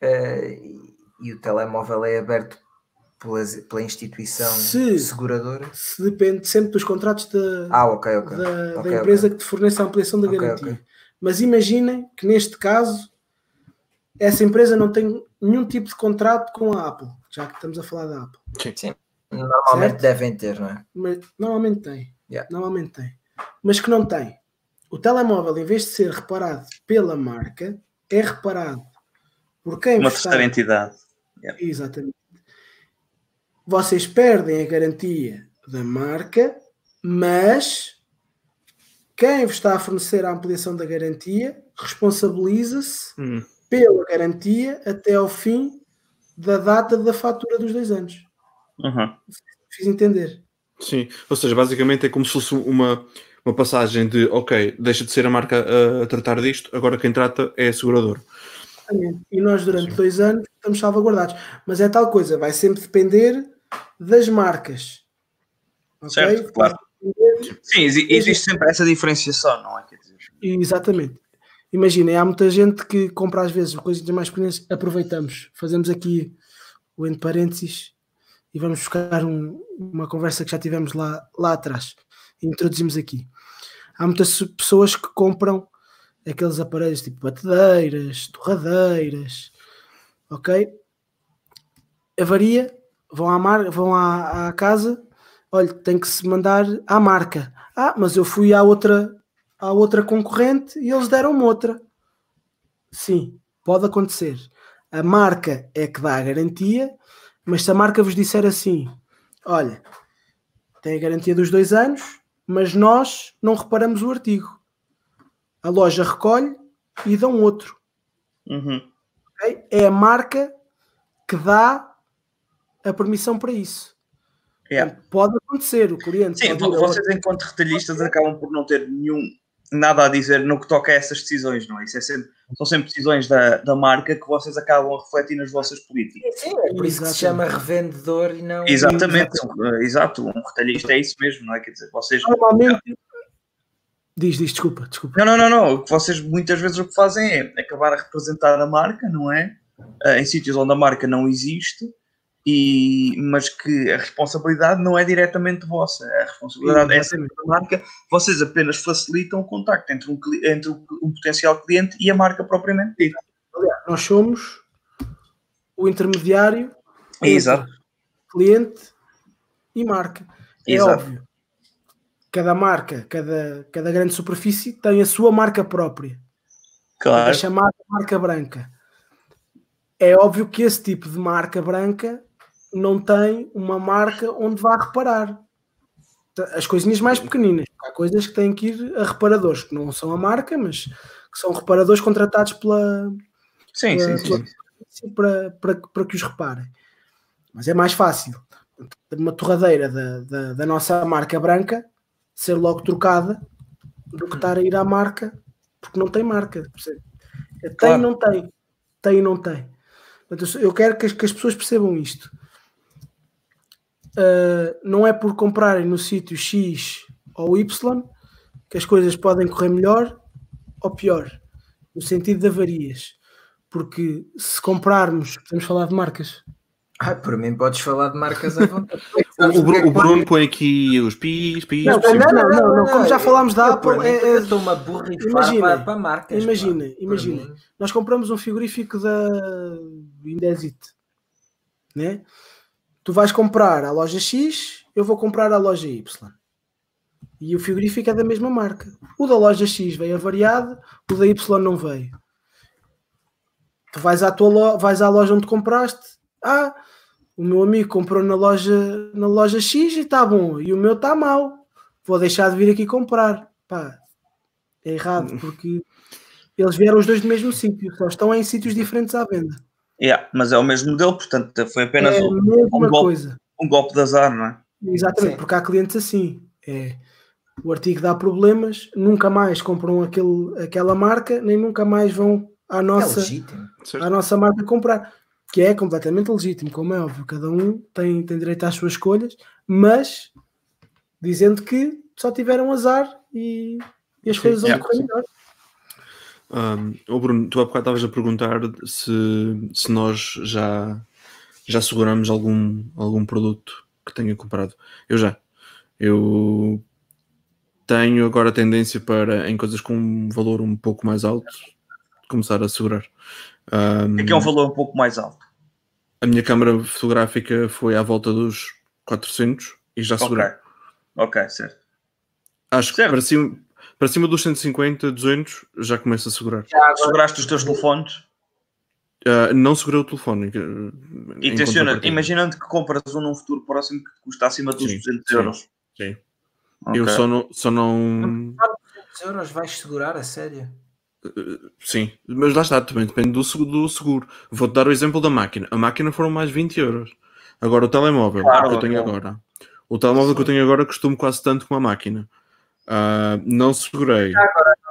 eh, e, e o telemóvel é aberto pela, pela instituição Se- seguradora. se depende sempre dos contratos da, Ah, ok, ok. da, da Ok, empresa que te fornece a ampliação da garantia. Mas imaginem que neste caso essa empresa não tem nenhum tipo de contrato com a Apple, já que estamos a falar da Apple. Normalmente Certo? devem ter, não é? Mas normalmente tem. Yeah. Normalmente tem. Mas que não tem. O telemóvel, em vez de ser reparado pela marca, é reparado por quem Uma está terceira entidade. Exatamente. Vocês perdem a garantia da marca, mas quem vos está a fornecer a ampliação da garantia responsabiliza-se Hum, pela garantia até ao fim da data da fatura dos dois anos. Uhum. Fiz entender. sim. Ou seja, basicamente é como se fosse uma, uma passagem de ok, deixa de ser a marca a, a tratar disto, agora quem trata é a seguradora. Exatamente. E nós, durante dois anos, estamos salvaguardados. Mas é tal coisa, vai sempre depender das marcas. Ok? Certo, claro. Sim, exi- existe sempre essa diferenciação, não é? Quer dizer, Exatamente. Imaginem, há muita gente que compra às vezes coisas mais pequenas, aproveitamos, fazemos aqui o entre parênteses e vamos buscar um- uma conversa que já tivemos lá, lá atrás. E introduzimos aqui. Há muitas pessoas que compram aqueles aparelhos tipo batedeiras, torradeiras, ok? Avaria, vão à, mar, vão à, à casa, olha, tem que se mandar à marca. Ah, mas eu fui à outra, à outra concorrente e eles deram-me outra. Sim, pode acontecer. A marca é que dá a garantia, mas se a marca vos disser assim: olha, tem a garantia dos dois anos, mas nós não reparamos o artigo. A loja recolhe e dão outro. uhum. ok? É a marca que dá a permissão para isso. Yeah. Pode acontecer, o cliente Sim, a vocês enquanto retalhistas acabam por não ter nenhum nada a dizer no que toca a essas decisões, não é? Isso é sempre, são sempre decisões da, da marca que vocês acabam a refletir nas vossas políticas. Sim, é por isso que se chama revendedor e não. Exatamente, são- eh, exato, um retalhista é isso mesmo, não é? Quer dizer, vocês. Normalmente. Diz, diz, desculpa, desculpa. Não, não, não, não. O que vocês muitas vezes o que fazem é acabar a representar a marca, não é? Ah, em sítios onde a marca não existe, e, mas que a responsabilidade não é diretamente vossa. A responsabilidade é sempre da marca. Vocês apenas facilitam o contacto entre um, entre um, potencial cliente e a marca propriamente dita. Nós somos o intermediário entre Exato. cliente e marca. É Exato. óbvio. Cada marca, cada, cada grande superfície tem a sua marca própria. É Claro. chamada marca branca. É óbvio que esse tipo de marca branca não tem uma marca onde vá reparar. As coisinhas mais pequeninas. Há coisas que têm que ir a reparadores, que não são a marca, mas que são reparadores contratados pela, Sim, sim, sim. sim, para, para, para que os reparem. Mas é mais fácil uma torradeira da, da, da nossa marca branca ser logo trocada do que estar a ir à marca porque não tem marca. É, Tem Claro. e não tem. Tem e não tem. Portanto, eu quero que as, que as pessoas percebam isto. Uh, não é por comprarem no sítio X ou Y que as coisas podem correr melhor ou pior, no sentido de avarias. Porque se comprarmos, podemos falar de marcas. Ah, por mim podes falar de marcas à vontade. O, o Bru- o Bruno põe aqui os pis, pis. Não, não, não, não, como já falámos da Apple, é- é- eu estou-me a borrifar Imagina, para, para marcas. imagina, pá. Por imagina. mim, Nós compramos um frigorífico da Indesit, né? Tu vais comprar à loja X, eu vou comprar à loja Y. E o frigorífico é da mesma marca. O da loja X veio avariado, o da Y não veio. Tu vais à, tua lo- vais à loja onde compraste, ah, o meu amigo comprou na loja, na loja X e está bom, e o meu está mau. Vou deixar de vir aqui comprar. Pá, é errado, porque eles vieram os dois do mesmo sítio, só estão em sítios diferentes à venda. Yeah, mas é o mesmo modelo, portanto foi apenas É um, um golpe. coisa. um golpe de azar, não é? Exatamente, Sim. porque há clientes assim. É, o artigo dá problemas, nunca mais compram aquele, aquela marca, nem nunca mais vão à É nossa. Certo? à nossa marca comprar. Que é completamente legítimo, como é óbvio. Cada um tem, tem direito às suas escolhas, mas dizendo que só tiveram azar e, e as Sim, coisas vão yeah, correr melhor. Um, ô Bruno, tu há bocado estavas a perguntar se, se nós já, já seguramos algum, algum produto que tenha comprado. Eu já. Eu tenho agora tendência para, em coisas com um valor um pouco mais alto, começar a segurar. Um, É que é um valor um pouco mais alto. a minha câmara fotográfica foi à volta dos 400 e já segurei. Ok. Ok, certo. Acho que Certo. para cima, para cima dos 150, 200 já começa a segurar. Seguraste os teus telefones Ah, não segurei o telefone. contrapartida. imaginando que compras um num futuro próximo que custa acima dos Sim, 200 sim, euros. sim. Ok. Eu só não, só não. 200 euros vais segurar a sério? Sim, mas lá está, também depende do, do seguro. Vou-te dar o exemplo da máquina. A máquina foram mais 20 euros. Agora o telemóvel Claro, que eu tenho agora. O telemóvel que eu tenho agora custou-me quase tanto como a máquina. Ah, não segurei.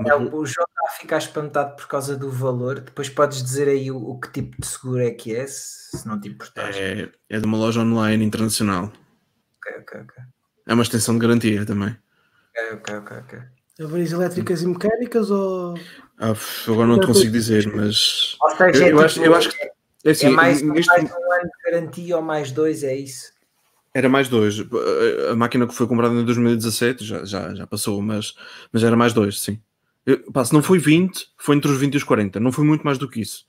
É, o o João está a ficar espantado por causa do valor. Depois podes dizer aí o, o que tipo de seguro é que é, se, se não te importares. É, é de uma loja online internacional. Ok, ok, ok. É uma extensão de garantia também. Ok, ok, ok, ok. Avarias elétricas e mecânicas ou. Ah, agora não te consigo dizer, mas. Ou seja, Eu, é eu acho, tipo- eu acho que. É assim, é mais, neste- mais um ano de garantia ou mais dois, é isso? Era mais dois. A- máquina que foi comprada em 2017 já, já, já passou, mas, mas era mais dois, sim. Eu, pá, se não foi 20, foi entre os 20 e os 40. Não foi muito mais do que isso.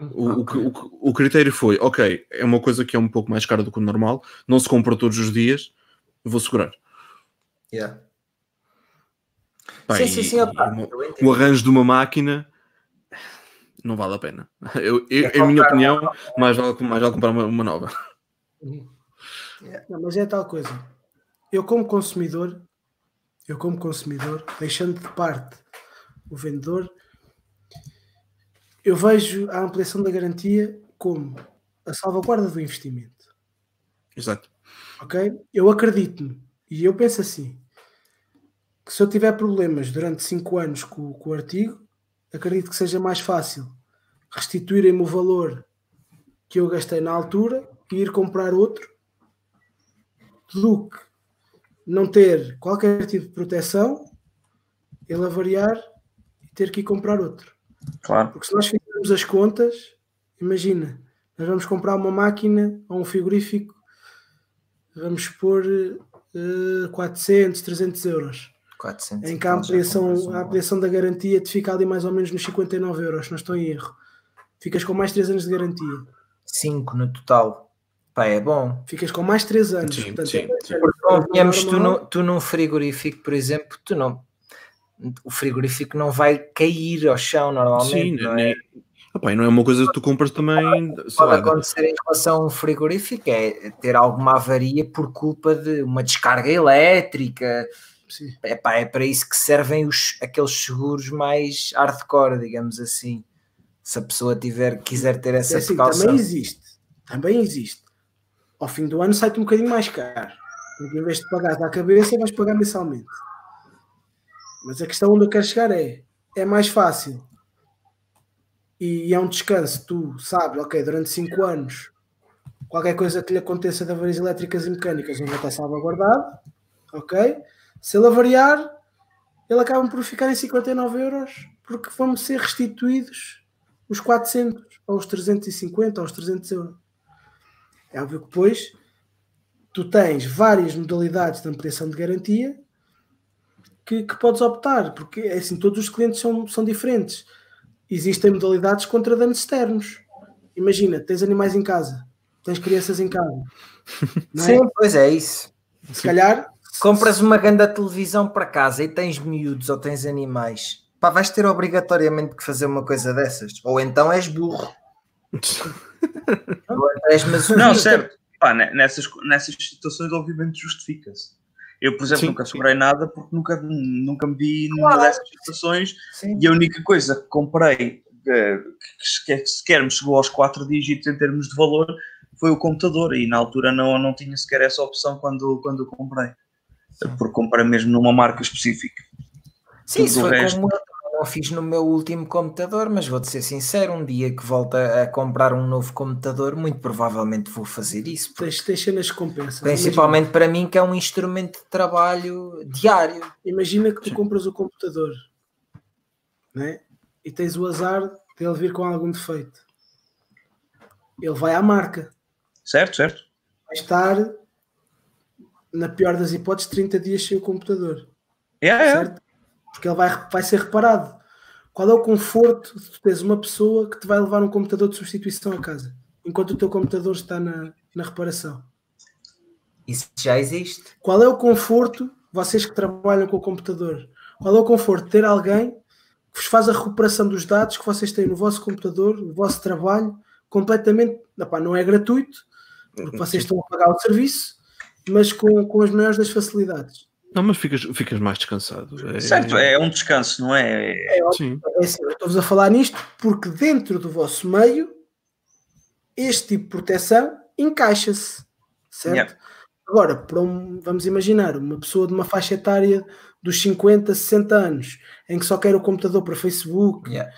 O, o que- o que- o critério foi, ok, é uma coisa que é um pouco mais cara do que o normal, não se compra todos os dias, vou segurar. Yeah. Pá, sim, e- sim, sim, opa, o arranjo de uma máquina não vale a pena. Eu, eu- É em minha comprar opinião, mais vale, mais vale comprar uma, uma nova. Não, mas é tal coisa. Eu, como consumidor, eu, como consumidor, deixando de parte o vendedor, eu vejo a ampliação da garantia como a salvaguarda do investimento. Exato. Ok? Eu acredito e eu penso assim: que se eu tiver problemas durante 5 anos com, com o artigo, acredito que seja mais fácil restituírem-me o valor que eu gastei na altura e ir comprar outro do que não ter qualquer tipo de proteção, ele avariar e ter que ir comprar outro. Claro. Porque se nós fizermos as contas, imagina, nós vamos comprar uma máquina ou um frigorífico, vamos pôr eh, 400, 300 euros. 400 Em que a ampliação, a ampliação da garantia te fica ali mais ou menos nos 59 euros, se não estou em erro. Ficas com mais 3 anos de garantia. 5 no total. Pá, é bom. Ficas com mais 3 anos. Sim, Portanto, sim, é- sim. Convenhamos, tu, no, tu num frigorífico, por exemplo, tu não. O frigorífico não vai cair ao chão normalmente. Sim, não é? nem, Opa, e não é uma coisa que tu compras também. sei pode lá, acontecer em relação a um frigorífico é ter alguma avaria por culpa de uma descarga elétrica. Sim. Epá, é para isso que servem os, aqueles seguros mais hardcore, digamos assim. Se a pessoa tiver, quiser ter essa É assim, precaução. também existe. Também existe. Ao fim do ano sai-te um bocadinho mais caro. Porque em vez de pagar à cabeça, vais pagar mensalmente. Mas a questão onde eu quero chegar é: é mais fácil e é um descanso. Tu sabes, ok, durante 5 anos, qualquer coisa que lhe aconteça de avarias elétricas e mecânicas, ele vai estar salvaguardado. Ok? Se ele avariar, ele acaba por ficar em 59 euros porque vão ser restituídos os 400 ou os 350 ou os 300 euros. É óbvio que depois tu tens várias modalidades de ampliação de garantia que, que podes optar, porque é assim, todos os clientes são, são diferentes. Existem modalidades contra danos externos. Imagina, tens animais em casa, tens crianças em casa. não é? Sim, pois é isso. Se calhar Compras uma grande televisão para casa e tens miúdos ou tens animais. Pá, vais ter obrigatoriamente que fazer uma coisa dessas. Ou então és burro. Não, certo. Pá, ne- nessas, nessas situações, obviamente, justifica-se. Eu, por exemplo, Sim, nunca segurei nada porque nunca, nunca me vi numa dessas situações Sim. e a única coisa que comprei que sequer, me chegou aos quatro dígitos em termos de valor foi o computador e na altura não, não tinha sequer essa opção quando, quando comprei. Porque comprei mesmo numa marca específica. Sim, Tudo isso foi resto. como não fiz no meu último computador, mas vou-te ser sincero, um dia que volto a comprar um novo computador, muito provavelmente vou fazer isso. porque- tens, tens cenas que compensam. Principalmente para mim, que é um instrumento de trabalho diário. Imagina que tu compras o computador né? e tens o azar de ele vir com algum defeito. Ele vai à marca. Certo, certo? Vai estar, na pior das hipóteses, 30 dias sem o computador. É, é. Certo? Porque ele vai, vai ser reparado. Qual é o conforto de teres uma pessoa que te vai levar um computador de substituição a casa, enquanto o teu computador está na, na reparação? Isso já existe. Qual é o conforto, vocês que trabalham com o computador, qual é o conforto de ter alguém que vos faz a recuperação dos dados que vocês têm no vosso computador, no vosso trabalho, completamente, não é gratuito, porque vocês estão a pagar o serviço, mas com, com as maiores das facilidades. Não, mas ficas, ficas mais descansado. É, Certo, é um descanso, não é? Sim. É assim, eu estou-vos a falar nisto porque dentro do vosso meio este tipo de proteção encaixa-se, certo? Yeah. Agora, para um- vamos imaginar, uma pessoa de uma faixa etária dos 50, 60 anos, em que só quer o computador para Facebook, Yeah.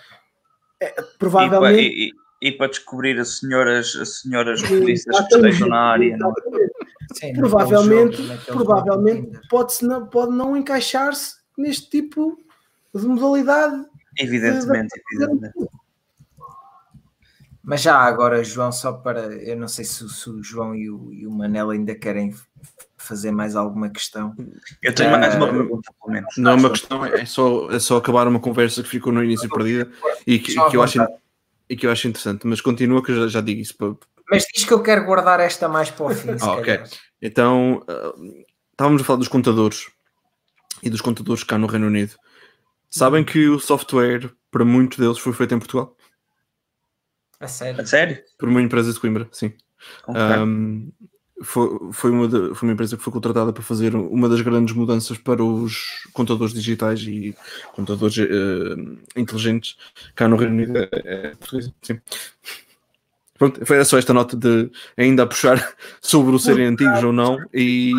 E, pa- provavelmente. e- e- para descobrir as senhoras, as senhoras polícias que estejam na área. Não? é? Sim, provavelmente, jogos, provavelmente pode, -se não, pode não encaixar-se neste tipo de modalidade. Evidentemente, evidentemente. Mas já agora, João, só para. Eu não sei se, o- se o João e o, e o Manel ainda querem fazer mais alguma questão. Eu tenho Eh, mais uma pergunta, pelo menos. Não é uma questão, é só, é só acabar uma conversa que ficou no início perdida e que, que eu, acho. E que eu acho interessante. Mas continua que eu já, já digo isso. para- Mas diz que eu quero guardar esta mais para o fim. se Ah, ok. Então, ah, estávamos a falar dos contadores e dos contadores cá no Reino Unido. Sabem que o software, para muitos deles, foi feito em Portugal? A sério. A sério? Por uma empresa de Coimbra, sim. Ok. Um, foi, foi, uma de- foi uma empresa que foi contratada para fazer uma das grandes mudanças para os contadores digitais e contadores eh, inteligentes cá no Reino Unido. É, é português, sim. Pronto, foi só esta nota de ainda a puxar sobre o serem antigos ou não e,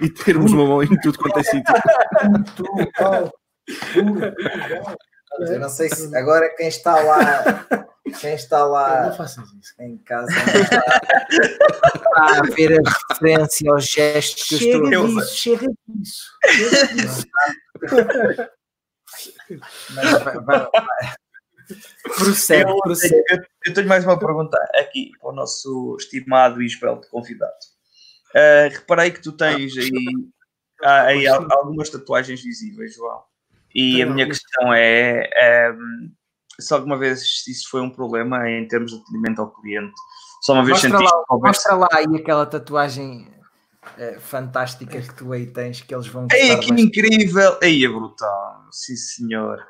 e termos uma mão em tudo quanto é sítio. Eu não sei se agora quem está lá, quem está lá em casa está, a ver a referência aos gestos que eu Chega estou a fazer. disso, chega disso. Chega disso. Mas vai- vai- vai. Prossegue, Eu, prossegue. eu- eu tenho mais uma pergunta aqui para o nosso estimado e esbelto convidado. Ah, reparei que tu tens aí, aí al- algumas tatuagens visíveis, João. E Tenho a minha questão é, é, se alguma vez isso foi um problema em termos de atendimento ao cliente. Só uma vez Mostra sentiste lá, mostra lá aí aquela tatuagem eh, fantástica que tu aí tens, que eles vão Ei, que incrível! Aí é brutal, sim senhor.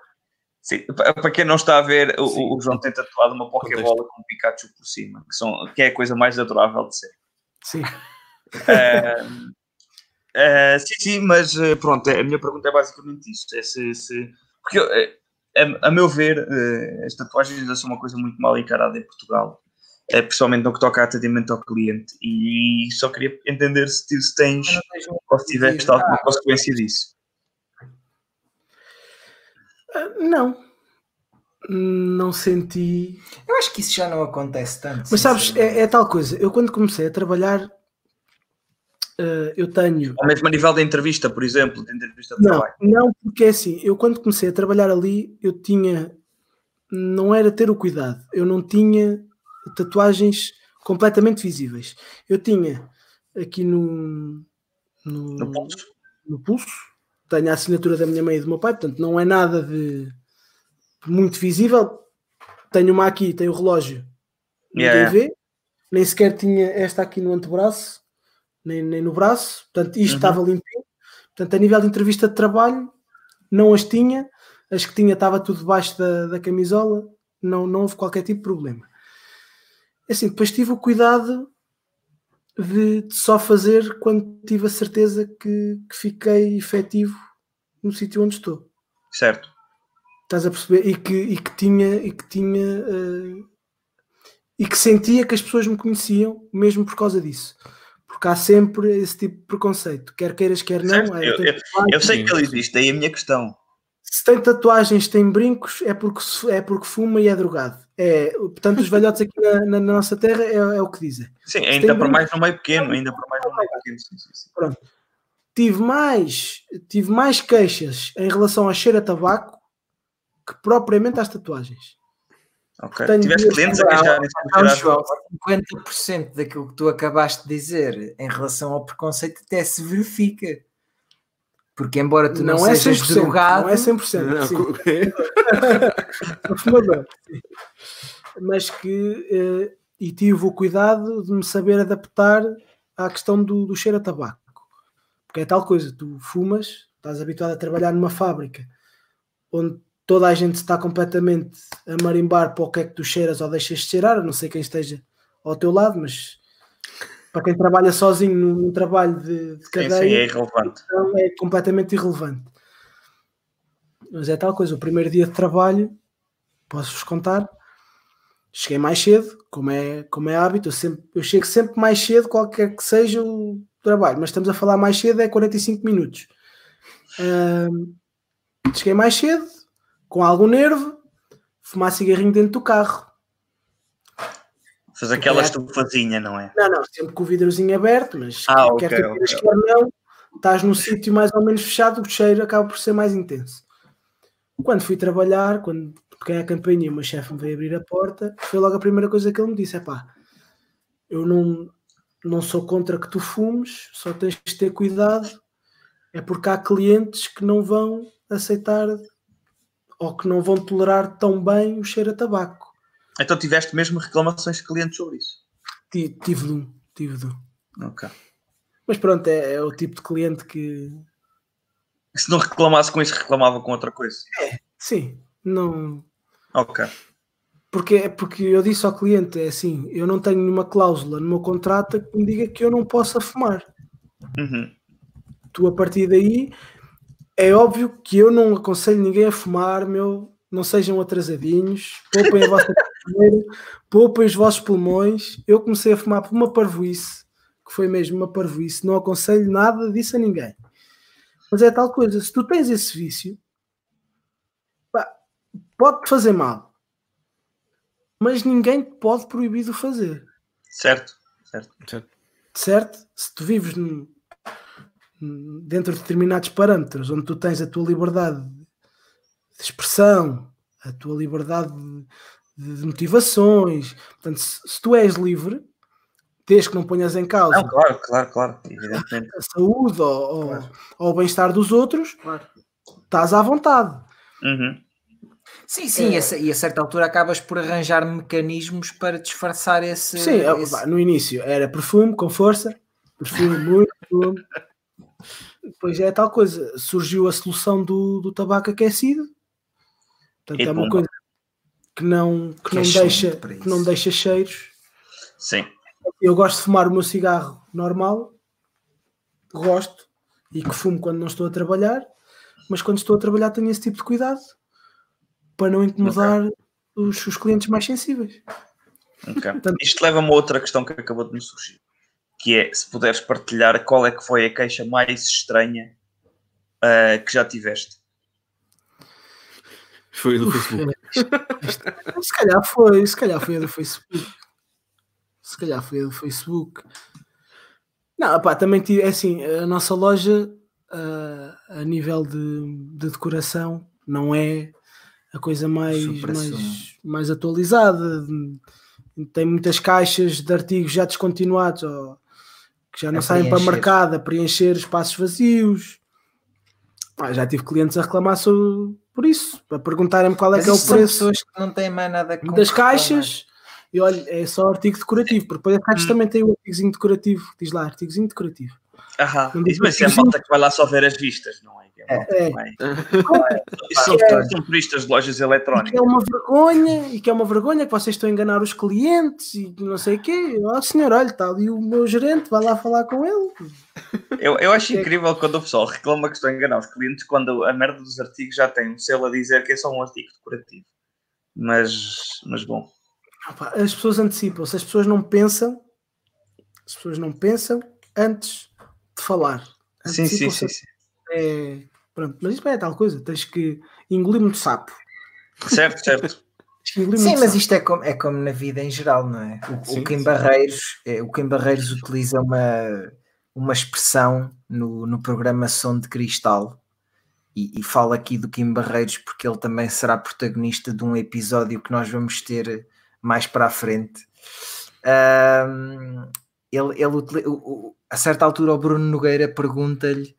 Sim, pa- para quem não está a ver, o- o, João tem tatuado uma Pokébola com um Pikachu por cima, que, são, que é a coisa mais adorável de ser. Sim. Ah, ah, sim, sim, mas eh, pronto, a minha pergunta é basicamente isso. É se, se- porque, eu, eh, a, a meu ver, eh, as tatuagens ainda são uma coisa muito mal encarada em Portugal, eh, principalmente no que toca a atendimento ao cliente. E só queria entender se, tu- se tens ou se tiveste alguma consequência disso. Ah, Não. Não senti. Eu acho que isso já não acontece tanto. Mas sabes, é, é tal coisa. Eu quando comecei a trabalhar, ah, eu tenho. Ou mesmo nível da entrevista, por exemplo, de entrevista de Não, trabalho. não, porque é assim, eu quando comecei a trabalhar ali, eu tinha. Não era ter o cuidado, eu não tinha tatuagens completamente visíveis. Eu tinha aqui no. No, No pulso. no pulso, tenho a assinatura da minha mãe e do meu pai, portanto não é nada de muito visível. Tenho uma aqui, tenho o relógio, ninguém Yeah, vê, nem sequer tinha esta aqui no antebraço, nem, nem no braço, portanto isto Uhum. estava limpinho. Portanto, a nível de entrevista de trabalho, não as tinha, as que tinha estava tudo debaixo da, da camisola, não, não houve qualquer tipo de problema. Assim, depois tive o cuidado de, de só fazer quando tive a certeza que, que fiquei efetivo no sítio onde estou. Certo. Estás a perceber? E que, e que tinha, e que tinha eh, e que sentia que as pessoas me conheciam mesmo por causa disso. Porque há sempre esse tipo de preconceito, quer queiras, quer não. Certo, Ah, eu- tatuagens. Eu sei que ele existe, daí a minha questão. Se tem tatuagens, tem brincos, é porque, é porque fuma e é drogado. É, portanto, os velhotes aqui na, na- na nossa terra é, é o que dizem. Sim, ainda para brinco. mais no meio pequeno, ainda para mais no meio pequeno. Sim, sim, sim. Tive mais, tive mais queixas em relação ao cheiro a tabaco que propriamente às tatuagens. Ok. Tenho Tiveste clientes a por Então, João, 50% daquilo que tu acabaste de dizer em relação ao preconceito até se verifica. Porque embora tu não, não, é sejas 100%, drogado, não é 100%. Não, sim. mas que eh, e tive o cuidado de me saber adaptar à questão do, do cheiro a tabaco, porque é tal coisa, tu fumas, estás habituado a trabalhar numa fábrica onde toda a gente está completamente a marimbar para o que é que tu cheiras ou deixas de cheirar, a não sei quem esteja ao teu lado, mas para quem trabalha sozinho num, trabalho de, de Sim, cadeia, sim, é irrelevante. então é completamente irrelevante. Mas é tal coisa, o primeiro dia de trabalho, posso-vos contar, cheguei mais cedo, como é, como é hábito, eu, sempre, eu chego sempre mais cedo, qualquer que seja o, trabalho, mas estamos a falar mais cedo, é 45 minutos. Ahm, cheguei mais cedo, com algum nervo, fumar cigarrinho dentro do carro. Faz aquela estufazinha, não é? Não, não, sempre com o vidrozinho aberto, mas Ah, quer ok, tu queiras, ok. quer não, estás num sítio mais ou menos fechado, o cheiro acaba por ser mais intenso. Quando fui trabalhar, quando toquei a campainha e o meu chefe me veio abrir a porta, foi logo a primeira coisa que ele me disse: é pá, eu não, não sou contra que tu fumes, só tens de ter cuidado, é porque há clientes que não vão aceitar ou que não vão tolerar tão bem o cheiro a tabaco. Então tiveste mesmo reclamações de clientes sobre isso. Ti- Tive de um, tive de um. Ok. Mas pronto, é, é o tipo de cliente que, Se não reclamasse com isso, reclamava com outra coisa. sim, não. Ok. Porque, porque eu disse ao cliente: é assim, eu não tenho nenhuma cláusula no meu contrato que me diga que eu não possa fumar. Uhum. Tu, a partir daí, é óbvio que eu não aconselho ninguém a fumar, meu. Não sejam atrasadinhos, poupem a vossa dinheiro, poupem os vossos pulmões. Eu comecei a fumar por uma parvoíce, que foi mesmo uma parvoíce. Não aconselho nada disso a ninguém. Mas é tal coisa, se tu tens esse vício, pode-te fazer mal, mas ninguém te pode proibir de o fazer Certo. Certo. certo? Se tu vives num- dentro de determinados parâmetros, onde tu tens a tua liberdade de expressão, a tua liberdade de, de motivações, portanto, se, se tu és livre, desde que não ponhas em causa Não, claro, claro, claro. A saúde ou, ou- ou o bem-estar dos outros, estás à vontade. Uhum. Sim, sim, e a ce- e a certa altura acabas por arranjar mecanismos para disfarçar esse. Sim, é, esse- no início era perfume com força, perfume muito, perfume. Depois é tal coisa, surgiu a solução do, do tabaco aquecido. Portanto, E é uma coisa que não, que Que não, é deixa, que não deixa cheiros. Sim. Eu gosto de fumar o meu cigarro normal, gosto, e que fumo quando não estou a trabalhar, mas quando estou a trabalhar tenho esse tipo de cuidado para não incomodar os, os clientes mais sensíveis. ok. Portanto- Isto leva-me a outra questão que acabou de me surgir. Que é, se puderes partilhar qual é que foi a queixa mais estranha ah, que já tiveste. Foi do Facebook. se calhar foi, se calhar foi a do Facebook. Se calhar foi a do Facebook. Não, pá, também tive, é assim, a nossa loja ah, a nível de, de decoração não é a coisa mais, mais, mais atualizada. Tem muitas caixas de artigos já descontinuados ou que já não A saem para mercado a preencher espaços vazios. Pá, já tive clientes a reclamar sobre, por isso, a perguntarem-me qual é Mas que é o são preço pessoas que não têm mais nada com das caixas e olha, é só artigo decorativo, porque depois as caixas também têm o artigozinho decorativo, diz lá, artigozinho decorativo. Aham. Não diz Isso, mas é a malta que vai lá só ver as vistas, não é? Que é É. são, É. são turistas de lojas E que eletrónicas. é uma vergonha, e que é uma vergonha que vocês estão a enganar os clientes e não sei o quê. Ó senhor, olha, está ali o meu gerente, vai lá falar com ele. Eu, eu acho incrível quando o pessoal reclama que estou a enganar os clientes quando a merda dos artigos já tem um selo a dizer que é só um artigo decorativo. Mas, mas bom. Ah, As pessoas antecipam-se, as pessoas não pensam, as pessoas não pensam antes de falar. Sim, sim, sim. Sim. É, pronto, mas isso é tal coisa, tens que engolir muito sapo. Certo, certo. Sim, mas sapo. isto é como, é como na vida em geral, não é? O, Sim, o Kim sim. Barreiros, é, o Kim Barreiros utiliza uma, uma expressão no, no programa Som de Cristal e, e fala aqui do Kim Barreiros porque ele também será protagonista de um episódio que nós vamos ter mais para a frente. Ahm, ele, ele utili- o- o- a certa altura o Bruno Nogueira pergunta-lhe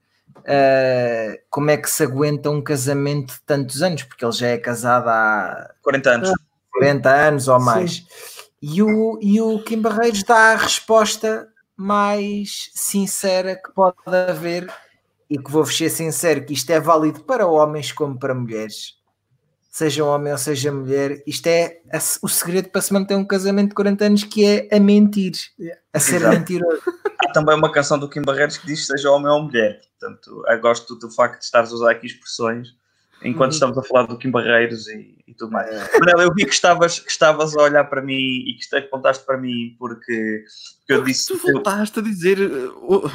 ah, como é que se aguenta um casamento de tantos anos, porque ele já é casado há 40 anos. 40 anos ou Sim. mais. E o, e o Kim Barreiros dá a resposta mais sincera que pode haver, e que vou ser sincero, que isto é válido para homens como para mulheres. Seja homem ou seja mulher, isto é a- o segredo para se manter um casamento de 40 anos, que é a mentir, a ser Exato. mentiroso. Também uma canção do Kim Barreiros que diz seja homem ou mulher. Portanto, eu gosto do facto de estares a usar aqui expressões enquanto Uhum. estamos a falar do Kim Barreiros e, e tudo mais. Manel, eu vi que estavas, que estavas a olhar para mim e que apontaste para mim porque, porque eu disse. Tu voltaste a dizer. uh,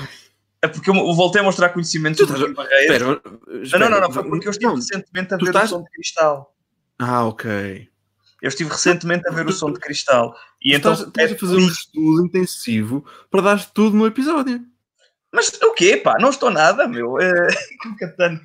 É porque eu voltei a mostrar conhecimento Tu sobre o estás- Kim Barreiros. Espera, espera, não, não, não, foi porque eu estive não. recentemente a ver estás- o som de cristal. Ah, ok. Eu estive recentemente a ver o som de cristal. E então. estás, estás é a fazer um estudo intensivo para dar tudo no episódio. Mas o quê, pá? Não estou nada, meu. É... que catano.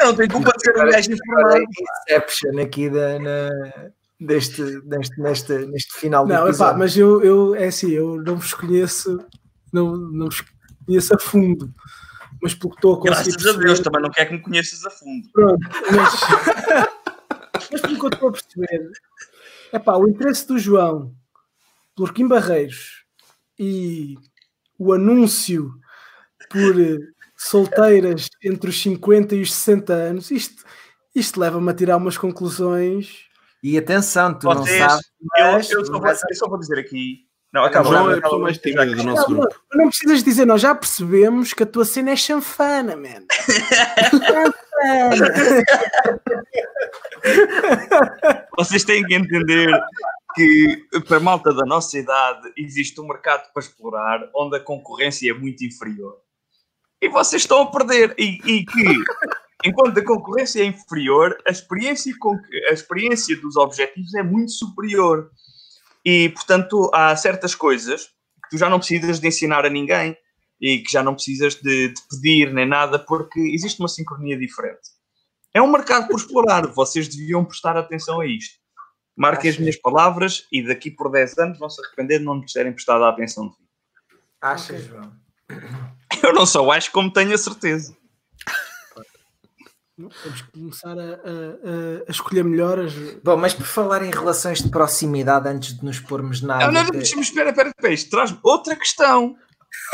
Eu não tenho culpa de ser um gajo informado. Inception aqui da, na- deste, neste, neste, neste final do Não, epá, episódio. mas eu, eu, é assim, eu não vos conheço, não, não vos conheço a fundo, mas pelo que estou a conseguir Graças a Deus, também não quer que me conheças a fundo. Pronto, mas, mas pelo que eu estou a perceber, é pá, o interesse do João por Kim Barreiros e o anúncio por eh, solteiras entre os 50 e os 60 anos, isto, isto leva-me a tirar umas conclusões. E atenção, tu não Vocês- sabes, Eu, mas eu, só vou, mas- eu só vou dizer aqui. Não, acaba. João é a pessoa mais tímida do nosso grupo. não, não precisas dizer, nós já percebemos que a tua cena é chanfana, man. chanfana. Vocês têm que entender que para a malta da nossa idade existe um mercado para explorar onde a concorrência é muito inferior. E vocês estão a perder. E, e que, enquanto a concorrência é inferior, a experiência, com que- a experiência dos objetivos é muito superior. E, portanto, há certas coisas que tu já não precisas de ensinar a ninguém e que já não precisas de, de pedir nem nada, porque existe uma sincronia diferente. É um mercado por explorar. Vocês deviam prestar atenção a isto. Marquem as minhas palavras e daqui por 10 anos vão se arrepender de não me terem prestado a atenção de achas, João? Eu não só acho como tenho a certeza. Temos que começar a, a- a- a escolher melhor as. Bom, mas por falar em relações de proximidade, antes de nos pormos na Não, não, área não, de- deixa-me espera, espera, espera, isto traz outra questão.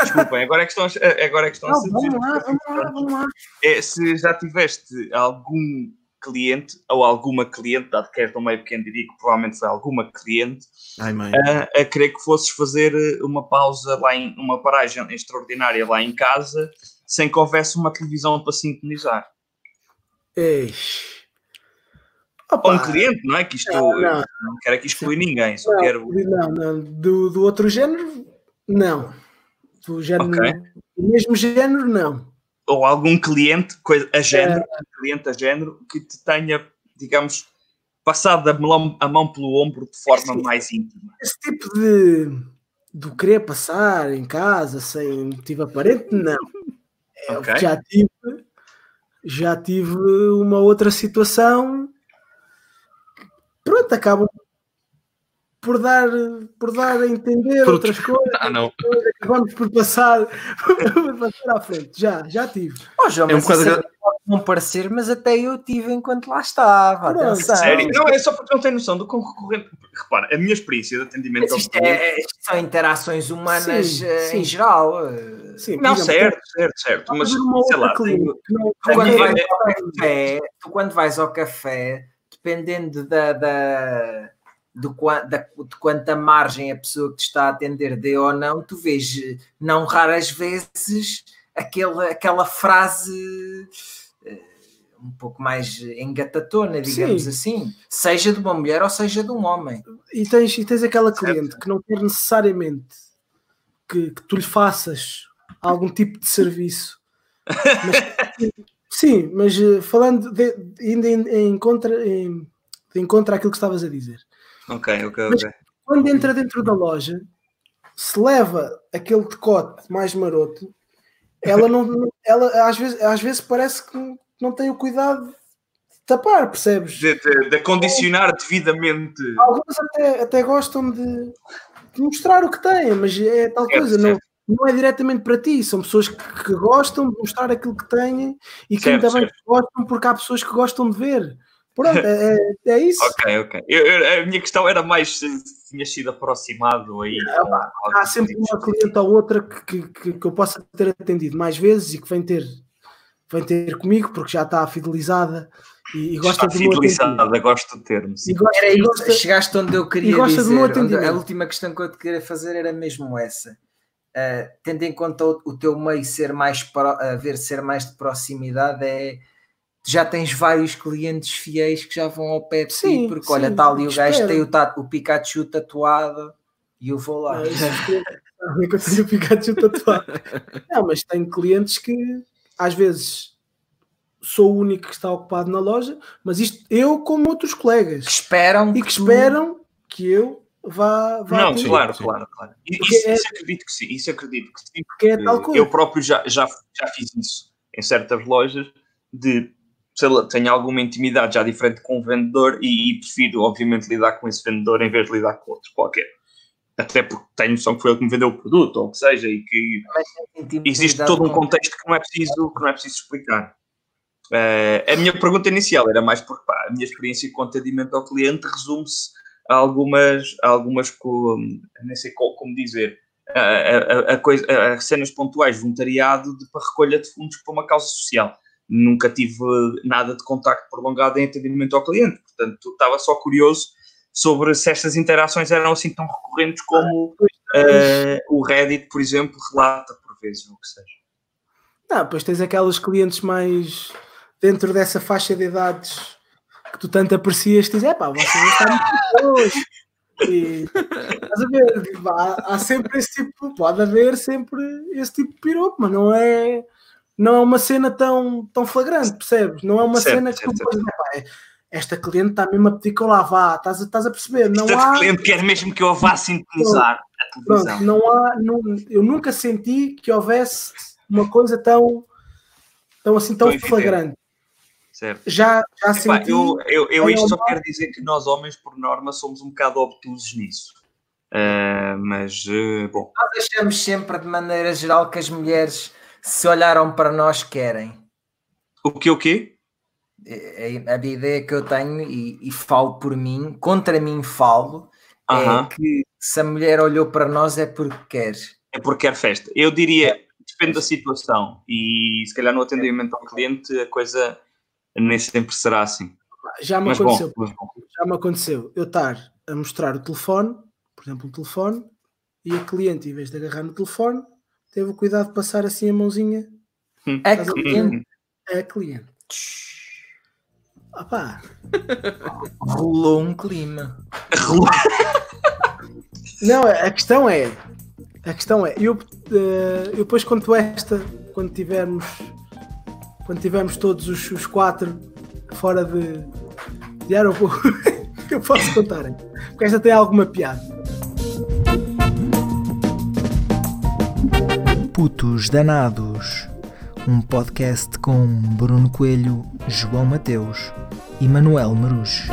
Desculpem, agora é que estão, a- agora é que estão a Não, seduzir. vamos lá, vamos lá, vamos lá. É, se já tiveste algum cliente ou alguma cliente, dado que és do meio pequeno, diria que provavelmente foi alguma cliente, Ai, mãe. a, a querer que fosses fazer eh, uma pausa lá em uma paragem extraordinária lá em casa, sem que houvesse uma televisão para sintonizar. Eish. Opa, um cliente, não é? Que isto Não, não. não quero aqui excluir ninguém, só não, quero. não, não. Do, do outro género, não. Do género, Ok. do mesmo género, não. Ou algum cliente, coisa, a género, cliente a género, que te tenha, digamos, passado a mão, a mão pelo ombro de forma Sim. mais íntima. Esse tipo de do querer passar em casa sem motivo aparente, não. É, Ok. Já tive, já tive uma outra situação. Pronto, acabam por dar, por dar a entender Por- outras coisas. Ah, não. Acabamos por passar, por passar à frente. Já, já tive. Oh, João, É um mas bocado até pode não parecer, mas até eu tive enquanto lá estava. Atenção. Sério? Não, é só porque não tem noção do concorrente. Repara, a minha experiência de atendimento Mas ao isto, cliente. é, são interações humanas Sim, eh, sim. em geral. Sim, Não, exemplo, certo, certo, certo. Mas, sei lá, não- Tu quando, vais é- ao café, tu quando vais ao café, dependendo da, da, do, da- de quanta margem a pessoa que te está a atender dê ou não, tu vês, eh, não raras vezes, aquele, aquela frase eh, um pouco mais engatatona, digamos Sim. assim, seja de uma mulher ou seja de um homem. e tens, e tens aquela Certo. cliente que não quer necessariamente que, que tu lhe faças algum tipo de serviço. Mas- sim, mas eh, falando de, indo em, contra em, de encontro àquilo que estavas a dizer. Ok, ok, Mas- ok. Quando entra dentro da loja, se leva aquele decote mais maroto, ela não, ela às vezes, às vezes parece que não tem o cuidado de tapar, percebes? De, de- de acondicionar devidamente. Alguns até, até gostam de, de mostrar o que têm, mas é tal Certo, coisa, certo. não é diretamente para ti, são pessoas que, que gostam de mostrar aquilo que têm e que Certo, ainda bem certo. que gostam porque há pessoas que gostam de ver. Pronto, é, é, é isso. Ok, ok. Eu- eu- a minha questão era mais se tinha sido aproximado aí. com Há sempre de- uma cliente ou outra que, que, que eu possa ter atendido mais vezes e que vem ter, vem ter comigo porque já está fidelizada e, e gosta Está fidelizada, gosto do termo. sim. E gosta, Era e isso, gosta- chegaste onde eu queria gosta do meu dizer. onde- atendimento. a última questão que eu te queria fazer era mesmo essa. Uh, tendo em conta o, o teu meio ser mais pro- haver ser mais de proximidade, é já tens vários clientes fiéis que já vão ao pé de Sim, ti, porque olha, sim, está ali o gajo tem o, ta- o Pikachu tatuado e eu vou lá. Isso é que- que eu tenho o Pikachu tatuado. Não, mas tenho clientes que às vezes sou o único que está ocupado na loja, mas isto eu como outros colegas Que esperam e que tu- esperam que eu vá, vá Não, claro, claro, claro. Isso, é- isso acredito que sim, isso acredito que sim. porque é tal coisa. Eu próprio já, já, já fiz isso em certas lojas, de sei lá, tenho alguma intimidade já diferente com o vendedor e, e prefiro, obviamente, lidar com esse vendedor em vez de lidar com outro qualquer. Até porque tenho noção que foi ele que me vendeu o produto, ou o que seja, e que existe todo um contexto que não é preciso, que não é preciso explicar. Eh, a minha pergunta inicial era mais porque pá, a minha experiência com atendimento ao cliente resume-se a algumas, a algumas nem sei qual, como dizer, a, a- a coisa, a cenas pontuais, voluntariado de, para recolha de fundos para uma causa social. Nunca tive nada de contacto prolongado em atendimento ao cliente, portanto estava só curioso sobre se estas interações eram assim tão recorrentes como eh, o Reddit, por exemplo, relata por vezes, ou o que seja. Não, depois tens aquelas clientes mais dentro dessa faixa de idades que tu tanto aprecias que dizem, é pá, vocês estão muito bons. E estás a ver, tipo, há, há sempre esse tipo, pode haver sempre esse tipo de piropo, mas não é, não é uma cena tão, tão flagrante, percebes? Não é uma Certo, cena que certo, tu pá, é- esta cliente está mesmo a pedir que eu lá vá, estás a, estás a perceber? Não há, cliente quer mesmo que eu vá sintonizar a pronto, televisão. não há, não, eu nunca senti que houvesse uma coisa tão, tão assim, tão Tão evidente. Certo. Já, já Epá, senti. eu, eu, eu é isto só quero dizer que nós homens, por norma, somos um bocado obtusos nisso. Ah, mas, eh, bom, Nós achamos sempre, de maneira geral, que as mulheres, se olharam para nós, querem. o que o quê? É- é A ideia que eu tenho, e, e falo por mim, contra mim falo, Aham. é que se a mulher olhou para nós é porque quer. É porque quer festa. Eu diria, depende da situação. E se calhar no atendimento ao cliente a coisa nem sempre será assim. Já me Mas aconteceu. bom, bom. Já me aconteceu eu estar a mostrar o telefone, por exemplo, o telefone, e a cliente, em vez de agarrar no telefone, teve o cuidado de passar assim a mãozinha A Estás a cliente a cliente. Opá, rolou um clima. Não, a questão é. A questão é, eu, eh, eu depois quando esta, quando tivermos quando tivermos todos os, os quatro fora de, de aeroporto, eu posso contar, porque esta tem alguma piada. Putos Danados, um podcast com Bruno Coelho, João Mateus e Manuel Marujo.